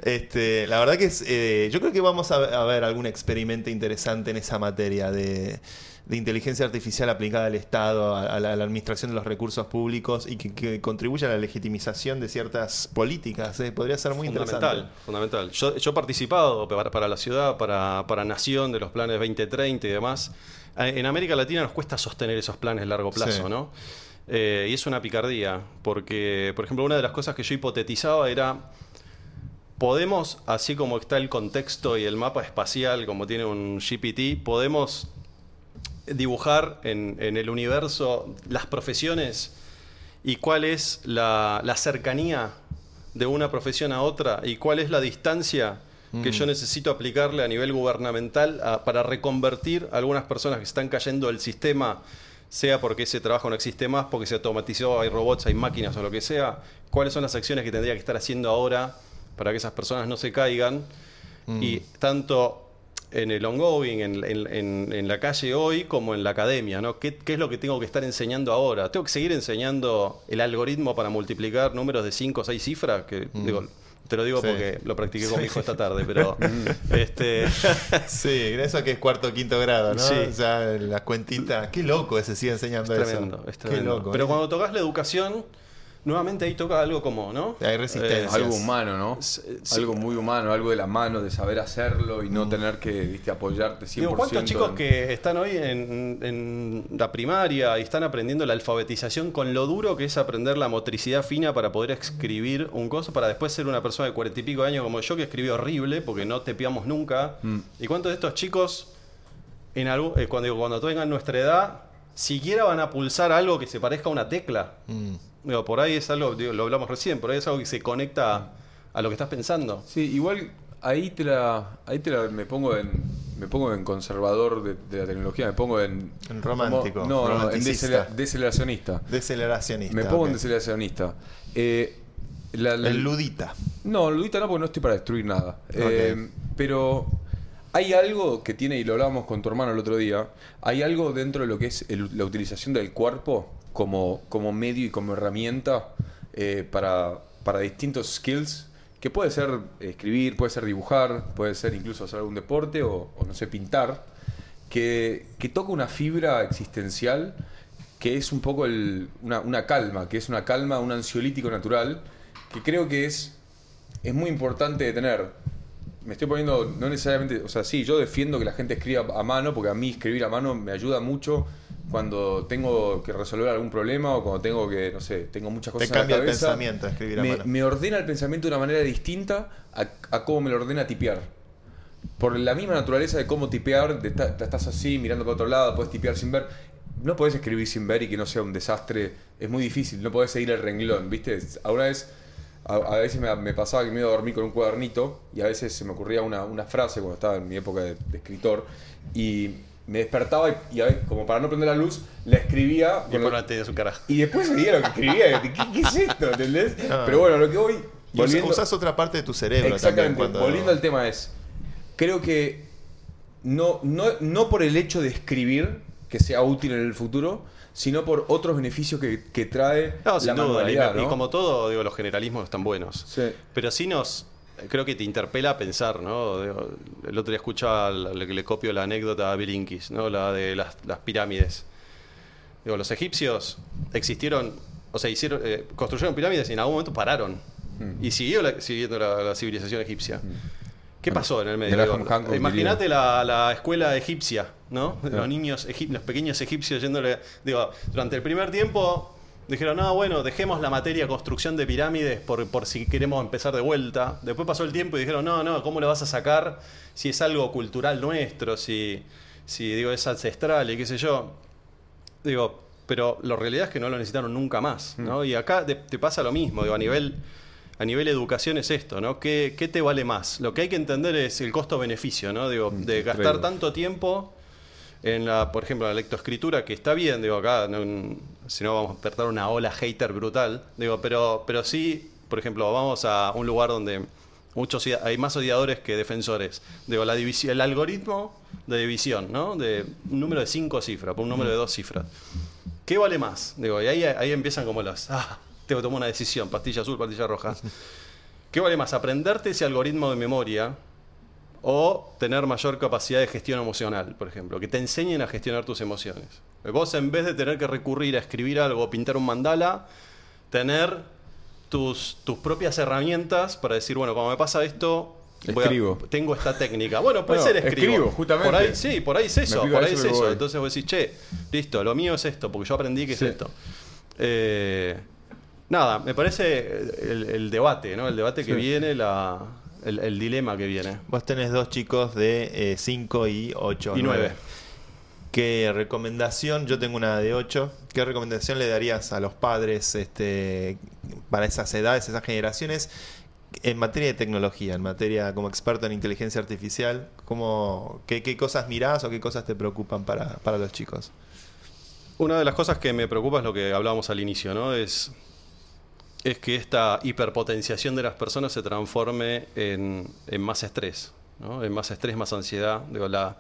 este, la verdad que es, eh, yo creo que vamos a ver algún experimento interesante en esa materia de, de inteligencia artificial aplicada al Estado, a, a la, a la administración de los recursos públicos y que, que contribuya a la legitimización de ciertas políticas. eh. Podría ser muy fundamental, interesante. fundamental. Yo, yo he participado para, para la ciudad, para, para Nación, de los planes 2030 y demás. Eh, En América Latina nos cuesta sostener esos planes a largo plazo, Sí. ¿no? Eh, y es una picardía, porque, por ejemplo, una de las cosas que yo hipotetizaba era, podemos, así como está el contexto y el mapa espacial, como tiene un GPT, podemos dibujar en, en el universo las profesiones y cuál es la, la cercanía de una profesión a otra y cuál es la distancia que yo necesito aplicarle a nivel gubernamental a- para reconvertir a algunas personas que están cayendo del sistema, sea porque ese trabajo no existe más, porque se automatizó, hay robots, hay máquinas o lo que sea, cuáles son las acciones que tendría que estar haciendo ahora para que esas personas no se caigan. Y tanto en el ongoing, en, en- la calle hoy, como en la academia, ¿no? ¿Qué, qué es lo que tengo que estar enseñando ahora? ¿Tengo que seguir enseñando el algoritmo para multiplicar números de 5 o 6 cifras? Que, digo, te lo digo Sí. porque lo practiqué con mi hijo esta tarde, pero este Sí, eso que es cuarto o quinto grado, ¿no? Sí. O sea, la cuentita. Qué loco ese sigue enseñando es eso. tremendo, Qué loco. pero ¿eh? cuando tocas la educación, nuevamente ahí toca algo como, ¿no? Hay resistencia. Eh, Gracias. Algo humano, ¿no? Sí. Algo muy humano, algo de la mano, de saber hacerlo y no tener que viste, apoyarte 100%. Digo, ¿cuántos chicos en- que están hoy en, en la primaria y están aprendiendo la alfabetización con lo duro que es aprender la motricidad fina para poder escribir un coso, para después ser una persona de cuarenta y pico de años como yo que escribió horrible porque no tepeamos nunca? Mm. ¿Y cuántos de estos chicos, en algo, eh, cuando, digo, cuando tengan nuestra edad, siquiera van a pulsar algo que se parezca a una tecla? Mm. Digo, por ahí es algo, digo, lo hablamos recién, por ahí es algo que se conecta a lo que estás pensando. Sí, igual ahí te la, ahí te la me pongo en me pongo en conservador de, de la tecnología, me pongo en En romántico, como- no, no, en decelera- deceleracionista. Deceleracionista. Me pongo en deceleracionista. Eh, la- la- El ludita. No, Ludita no, porque no estoy para destruir nada. Eh, pero hay algo que tiene, y lo hablábamos con tu hermano el otro día, hay algo dentro de lo que es el- la utilización del cuerpo como, como medio y como herramienta eh, para, para distintos skills, que puede ser escribir, puede ser dibujar, puede ser incluso hacer algún deporte o, o no sé, pintar, que, que toca una fibra existencial que es un poco el- una, una calma, que es una calma, un ansiolítico natural, que creo que es, es muy importante de tener. Me estoy poniendo, no necesariamente, o sea, sí, yo defiendo que la gente escriba a mano, porque a mí escribir a mano me ayuda mucho cuando tengo que resolver algún problema o cuando tengo que, no sé, tengo muchas Te cosas en la cambia el cabeza. pensamiento escribir a me, mano. me ordena el pensamiento de una manera distinta a, a cómo me lo ordena tipear. Por la misma naturaleza de cómo tipear, de esta- estás así mirando para otro lado, puedes tipear sin ver. No podés escribir sin ver y que no sea un desastre. Es muy difícil, no podés seguir el renglón, ¿viste? Alguna vez, a, a veces me, me pasaba que me iba a dormir con un cuadernito y a veces se me ocurría una, una frase cuando estaba en mi época de, de escritor y me despertaba y, y a veces, como para no prender la luz, la escribía. Y lo- no te su carajo. y después seguía lo que escribía. ¿Qué, qué es esto? ¿Entendés? Ah. Pero bueno, lo que voy. Y volviendo- usas otra parte de tu cerebro Exactamente. también cuando... Volviendo al tema es, creo que no, no, no por el hecho de escribir que sea útil en el futuro, sino por otros beneficios que, que trae No, la sin duda. Y, como todo, digo, los generalismos están buenos. Sí. Pero sí nos. Creo que te interpela a pensar, ¿no? El otro día escuchaba, le, le copio la anécdota a Bilinkis, ¿no? La de las, las pirámides. Digo, los egipcios existieron, o sea, hicieron, eh, construyeron pirámides y en algún momento pararon. Mm. Y siguió la- siguiendo la, la civilización egipcia. ¿Qué pasó en el medio? Imagínate la, la escuela egipcia, ¿no? Los niños, los pequeños egipcios yéndole. Digo, durante el primer tiempo dijeron, no, bueno, dejemos la materia construcción de pirámides por, por si queremos empezar de vuelta. Después pasó el tiempo y dijeron, no, no, ¿cómo lo vas a sacar si es algo cultural nuestro, si, si digo, es ancestral y qué sé yo? Digo, pero la realidad es que no lo necesitaron nunca más, ¿no? Y acá te, te pasa lo mismo, digo, a nivel, a nivel educación es esto, ¿no? ¿Qué, qué te vale más? Lo que hay que entender es el costo-beneficio, ¿no? Digo, de gastar tanto tiempo en la, por ejemplo, la lectoescritura, que está bien, digo, acá, no- si no vamos a despertar una ola hater brutal, digo, pero, pero sí, por ejemplo, vamos a un lugar donde muchos hay más odiadores que defensores. Digo, la división, el algoritmo de división, ¿no? De un número de cinco cifras, por un número de dos cifras. ¿Qué vale más? Digo, y ahí, ahí empiezan como los, ah, tengo que tomar una decisión, pastilla azul, pastilla roja. ¿Qué vale más? ¿Aprenderte ese algoritmo de memoria o tener mayor capacidad de gestión emocional, por ejemplo? Que te enseñen a gestionar tus emociones. Vos en vez de tener que recurrir a escribir algo o pintar un mandala, tener tus, tus propias herramientas para decir, bueno, cuando me pasa esto... a- Escribo. tengo esta técnica. Bueno, puede Bueno, ser escribo. escribo, justamente. Por ahí, sí, por ahí es eso. Por ahí eso es eso. voy. Entonces vos decís, che, listo, lo mío es esto, porque yo aprendí que Sí. es esto. Eh, nada, me parece el, el debate, ¿no? El debate que Sí. viene, la, el, el dilema que viene. Vos tenés dos chicos de 5 y 8. Y nueve. ¿Qué recomendación? Yo tengo una de 8. ¿Qué recomendación le darías a los padres este, para esas edades, esas generaciones? En materia de tecnología, en materia como experto en inteligencia artificial, ¿cómo, qué, qué cosas mirás o qué cosas te preocupan para, para los chicos? Una de las cosas que me preocupa es lo que hablábamos al inicio, ¿no? Es, es que esta hiperpotenciación de las personas se transforme en, en más estrés, ¿no? En más estrés, más ansiedad. Digo, la,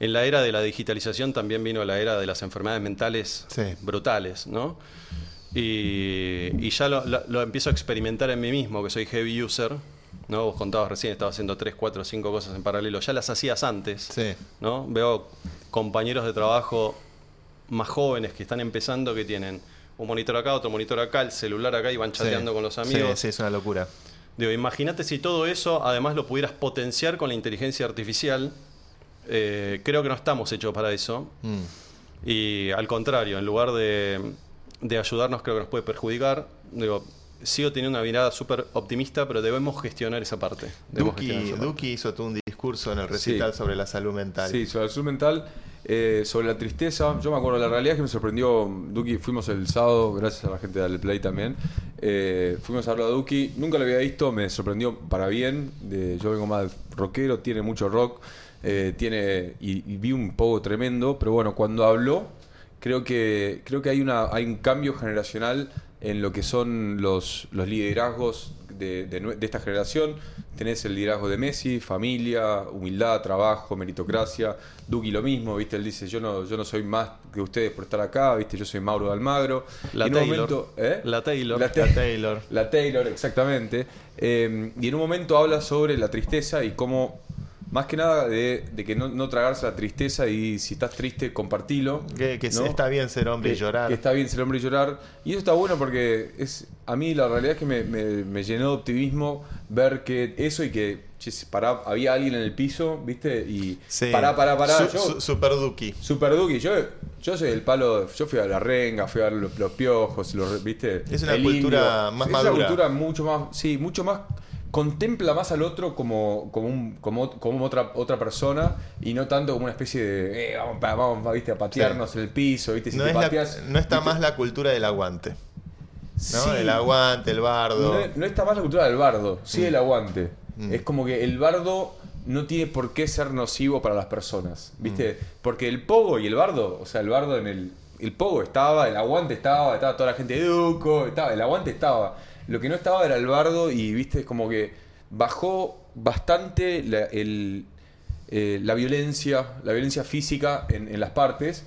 en la era de la digitalización también vino la era de las enfermedades mentales Sí. brutales, ¿no? Y, y ya lo, lo- lo empiezo a experimentar en mí mismo, que soy heavy user, ¿no? Vos contabas recién, estaba haciendo 3, 4, 5 cosas en paralelo. Ya las hacías antes. Sí. ¿no? Veo compañeros de trabajo más jóvenes que están empezando que tienen un monitor acá, otro monitor acá, el celular acá y van chateando Sí. con los amigos. Sí, sí, es una locura. Digo, imagínate si todo eso además lo pudieras potenciar con la inteligencia artificial. Eh, creo que no estamos hechos para eso. Mm. Y al contrario, en lugar de, de ayudarnos, creo que nos puede perjudicar. Digo, sigo teniendo una mirada súper optimista, pero debemos gestionar esa parte. Debemos Duki, gestionar esa parte. Duki hizo todo un discurso en el recital Sí. sobre la salud mental. Sí, sobre la salud mental, eh, sobre la tristeza. Yo me acuerdo, la realidad es que me sorprendió. Duki, fuimos el sábado, gracias a la gente de Play también. eh, fuimos a verlo a Duki, nunca lo había visto, me sorprendió para bien. De, yo vengo más rockero, tiene mucho rock, eh, tiene y, y vi un poco tremendo, pero bueno, cuando habló, creo que creo que hay una hay un cambio generacional en lo que son los, los liderazgos de, de nue- de esta generación. Tenés el liderazgo de Messi, familia, humildad, trabajo, meritocracia. Duki lo mismo, ¿viste? Él dice, yo no, yo no soy más que ustedes por estar acá, ¿viste? Yo soy Mauro de Almagro. La Taylor. momento- ¿eh? La Taylor. La, Ta- La Taylor. la Taylor, exactamente. Eh, y en un momento habla sobre la tristeza y cómo, más que nada, de, de que no, no tragarse la tristeza y si estás triste, compartilo. Que, que ¿no? está bien ser hombre que, y llorar. que está bien ser hombre y llorar. Y eso está bueno porque es a mí la realidad es que me, me- me llenó de optimismo ver que eso y que che, pará, había alguien en el piso, ¿viste? Y Sí. pará, pará, pará. Su- yo, su- super Duki. Super Duki, yo, yo soy el palo, yo fui a la renga, fui a ver los, los piojos, los, ¿viste? Es una El cultura indio. más es madura. una cultura mucho más, sí, mucho más contempla más al otro como como un, como, como otra otra persona y no tanto como una especie de eh, vamos, vamos, ¿viste? a patearnos en el piso, ¿viste? Si No, te es la- pateas, no está ¿viste? más la cultura del aguante. ¿no? Sí. El aguante, el bardo. No, no está más la cultura del bardo, sí el aguante. Mm. Es como que el bardo no tiene por qué ser nocivo para las personas, ¿viste? Mm. Porque el pogo y el bardo, o sea, el bardo en el. El pogo estaba, el aguante estaba, estaba toda la gente de Duco, estaba, el aguante estaba. Lo que no estaba era el bardo y, viste, es como que bajó bastante la, el, eh, la violencia, la violencia física en, en las partes.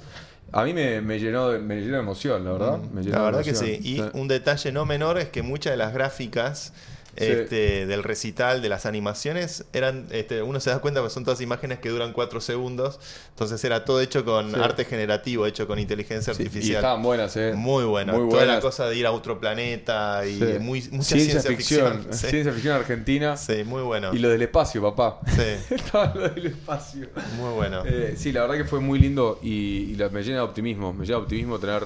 A mí me, me llenó, de, me llenó de emoción, la verdad. Me llenó La de verdad que emoción. sí. Y un detalle no menor es que muchas de las gráficas este, del recital, de las animaciones, eran, este, uno se da cuenta que son todas imágenes que duran cuatro segundos, entonces era todo hecho con Sí. arte generativo, hecho con inteligencia Sí, y artificial. estaban buenas, ¿eh? Muy bueno, Muy toda la buenas. cosa de ir a otro planeta y muy, mucha ciencia, ciencia, ficción. Sí. Ciencia ficción argentina. Sí, muy bueno. Y lo del espacio, papá. Sí, Estaba lo del espacio. muy bueno. Eh, sí, la verdad que fue muy lindo y, y me llena de optimismo. Me llena de optimismo tener,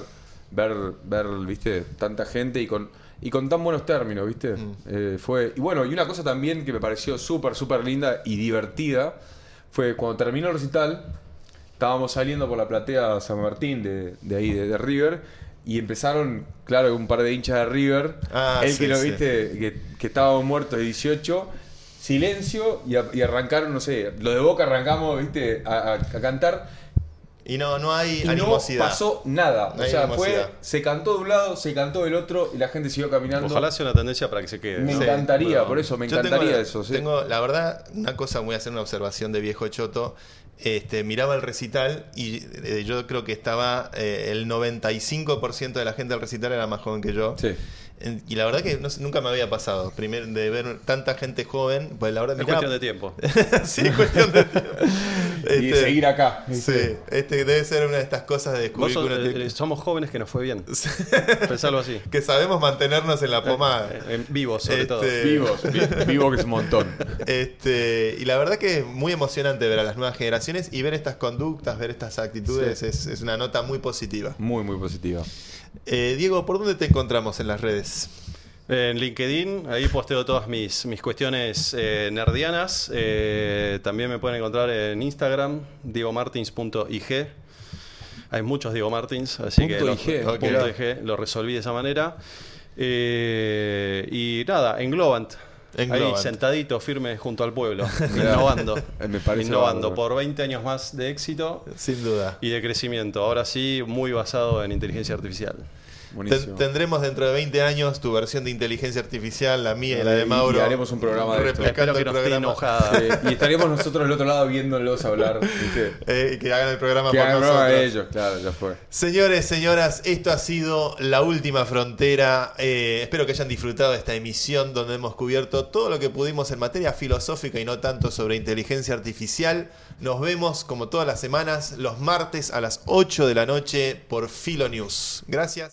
ver, ver, viste, tanta gente y con, y con tan buenos términos, viste. Mm. Eh, fue, y bueno, y una cosa también que me pareció súper, súper linda y divertida fue cuando terminó el recital, estábamos saliendo por la platea San Martín de, de ahí, de, de River. Y empezaron, claro, un par de hinchas de River. Ah, el sí, que lo sí. viste, que, que estábamos muertos de 18 silencio y, a- y arrancaron, no sé, lo de Boca arrancamos, viste, a, a- a cantar Y no, no hay y animosidad. no pasó nada. No o sea, animosidad. fue, se cantó de un lado, se cantó del otro y la gente siguió caminando. Ojalá sea una tendencia para que se quede. me encantaría, por eso me encantaría tengo, eso. sí. Tengo, la verdad, una cosa, voy a hacer una observación de viejo choto. Este, miraba el recital y eh, yo creo que estaba eh, el 95% de la gente del recital era más joven que yo. Sí. Y la verdad que no sé, nunca me había pasado. Primero de ver tanta gente joven, pues la verdad Es cuestión de tiempo. sí, es cuestión de tiempo. Y de seguir acá. Sí, este debe ser una de estas cosas de descubrir sos- que uno tiene- eh, somos jóvenes que nos fue bien. Pensarlo así. que sabemos mantenernos en la pomada. Eh, en vivo, sobre Este, todo. Vivos, vi- vivo que es un montón. Este, y la verdad que es muy emocionante ver a las nuevas generaciones y ver estas conductas, ver estas actitudes, Sí. es, es una nota muy positiva. Muy, muy positiva. Eh, Diego, ¿por dónde te encontramos en las redes? En LinkedIn, ahí posteo todas mis, mis cuestiones eh, nerdianas. Eh, también me pueden encontrar en Instagram, diegomartins.ig. Hay muchos Diego Martins, así Punto que lo, IG, punto ok. IG, lo resolví de esa manera. Eh, y nada, en Globant. Ahí sentadito, firme junto al pueblo, innovando. Me parece innovando bárbaro. por 20 años más de éxito Sin duda. y de crecimiento. Ahora sí, muy basado en inteligencia artificial. Buenísimo. tendremos dentro de 20 años tu versión de inteligencia artificial, la mía y la de Mauro. y haremos un programa de esto. replicando Espero que el no esté programa. enojada. Sí, y estaríamos nosotros del otro lado viéndolos hablar. Eh, que hagan el programa Que por hagan nosotros. de ellos, claro, ya fue. Señores, señoras, esto ha sido La Última Frontera. Eh, espero que hayan disfrutado de esta emisión donde hemos cubierto todo lo que pudimos en materia filosófica y no tanto sobre inteligencia artificial. Nos vemos como todas las semanas los martes a las 8 de la noche por Filo News. Gracias.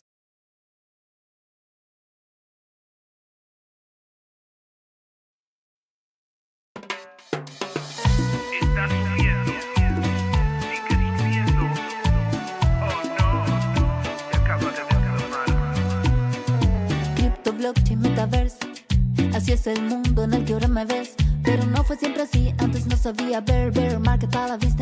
Blockchain, metaverse. Así es el mundo en el que ahora me ves. Pero no fue siempre así, antes no sabía ver, ver, market a la vista.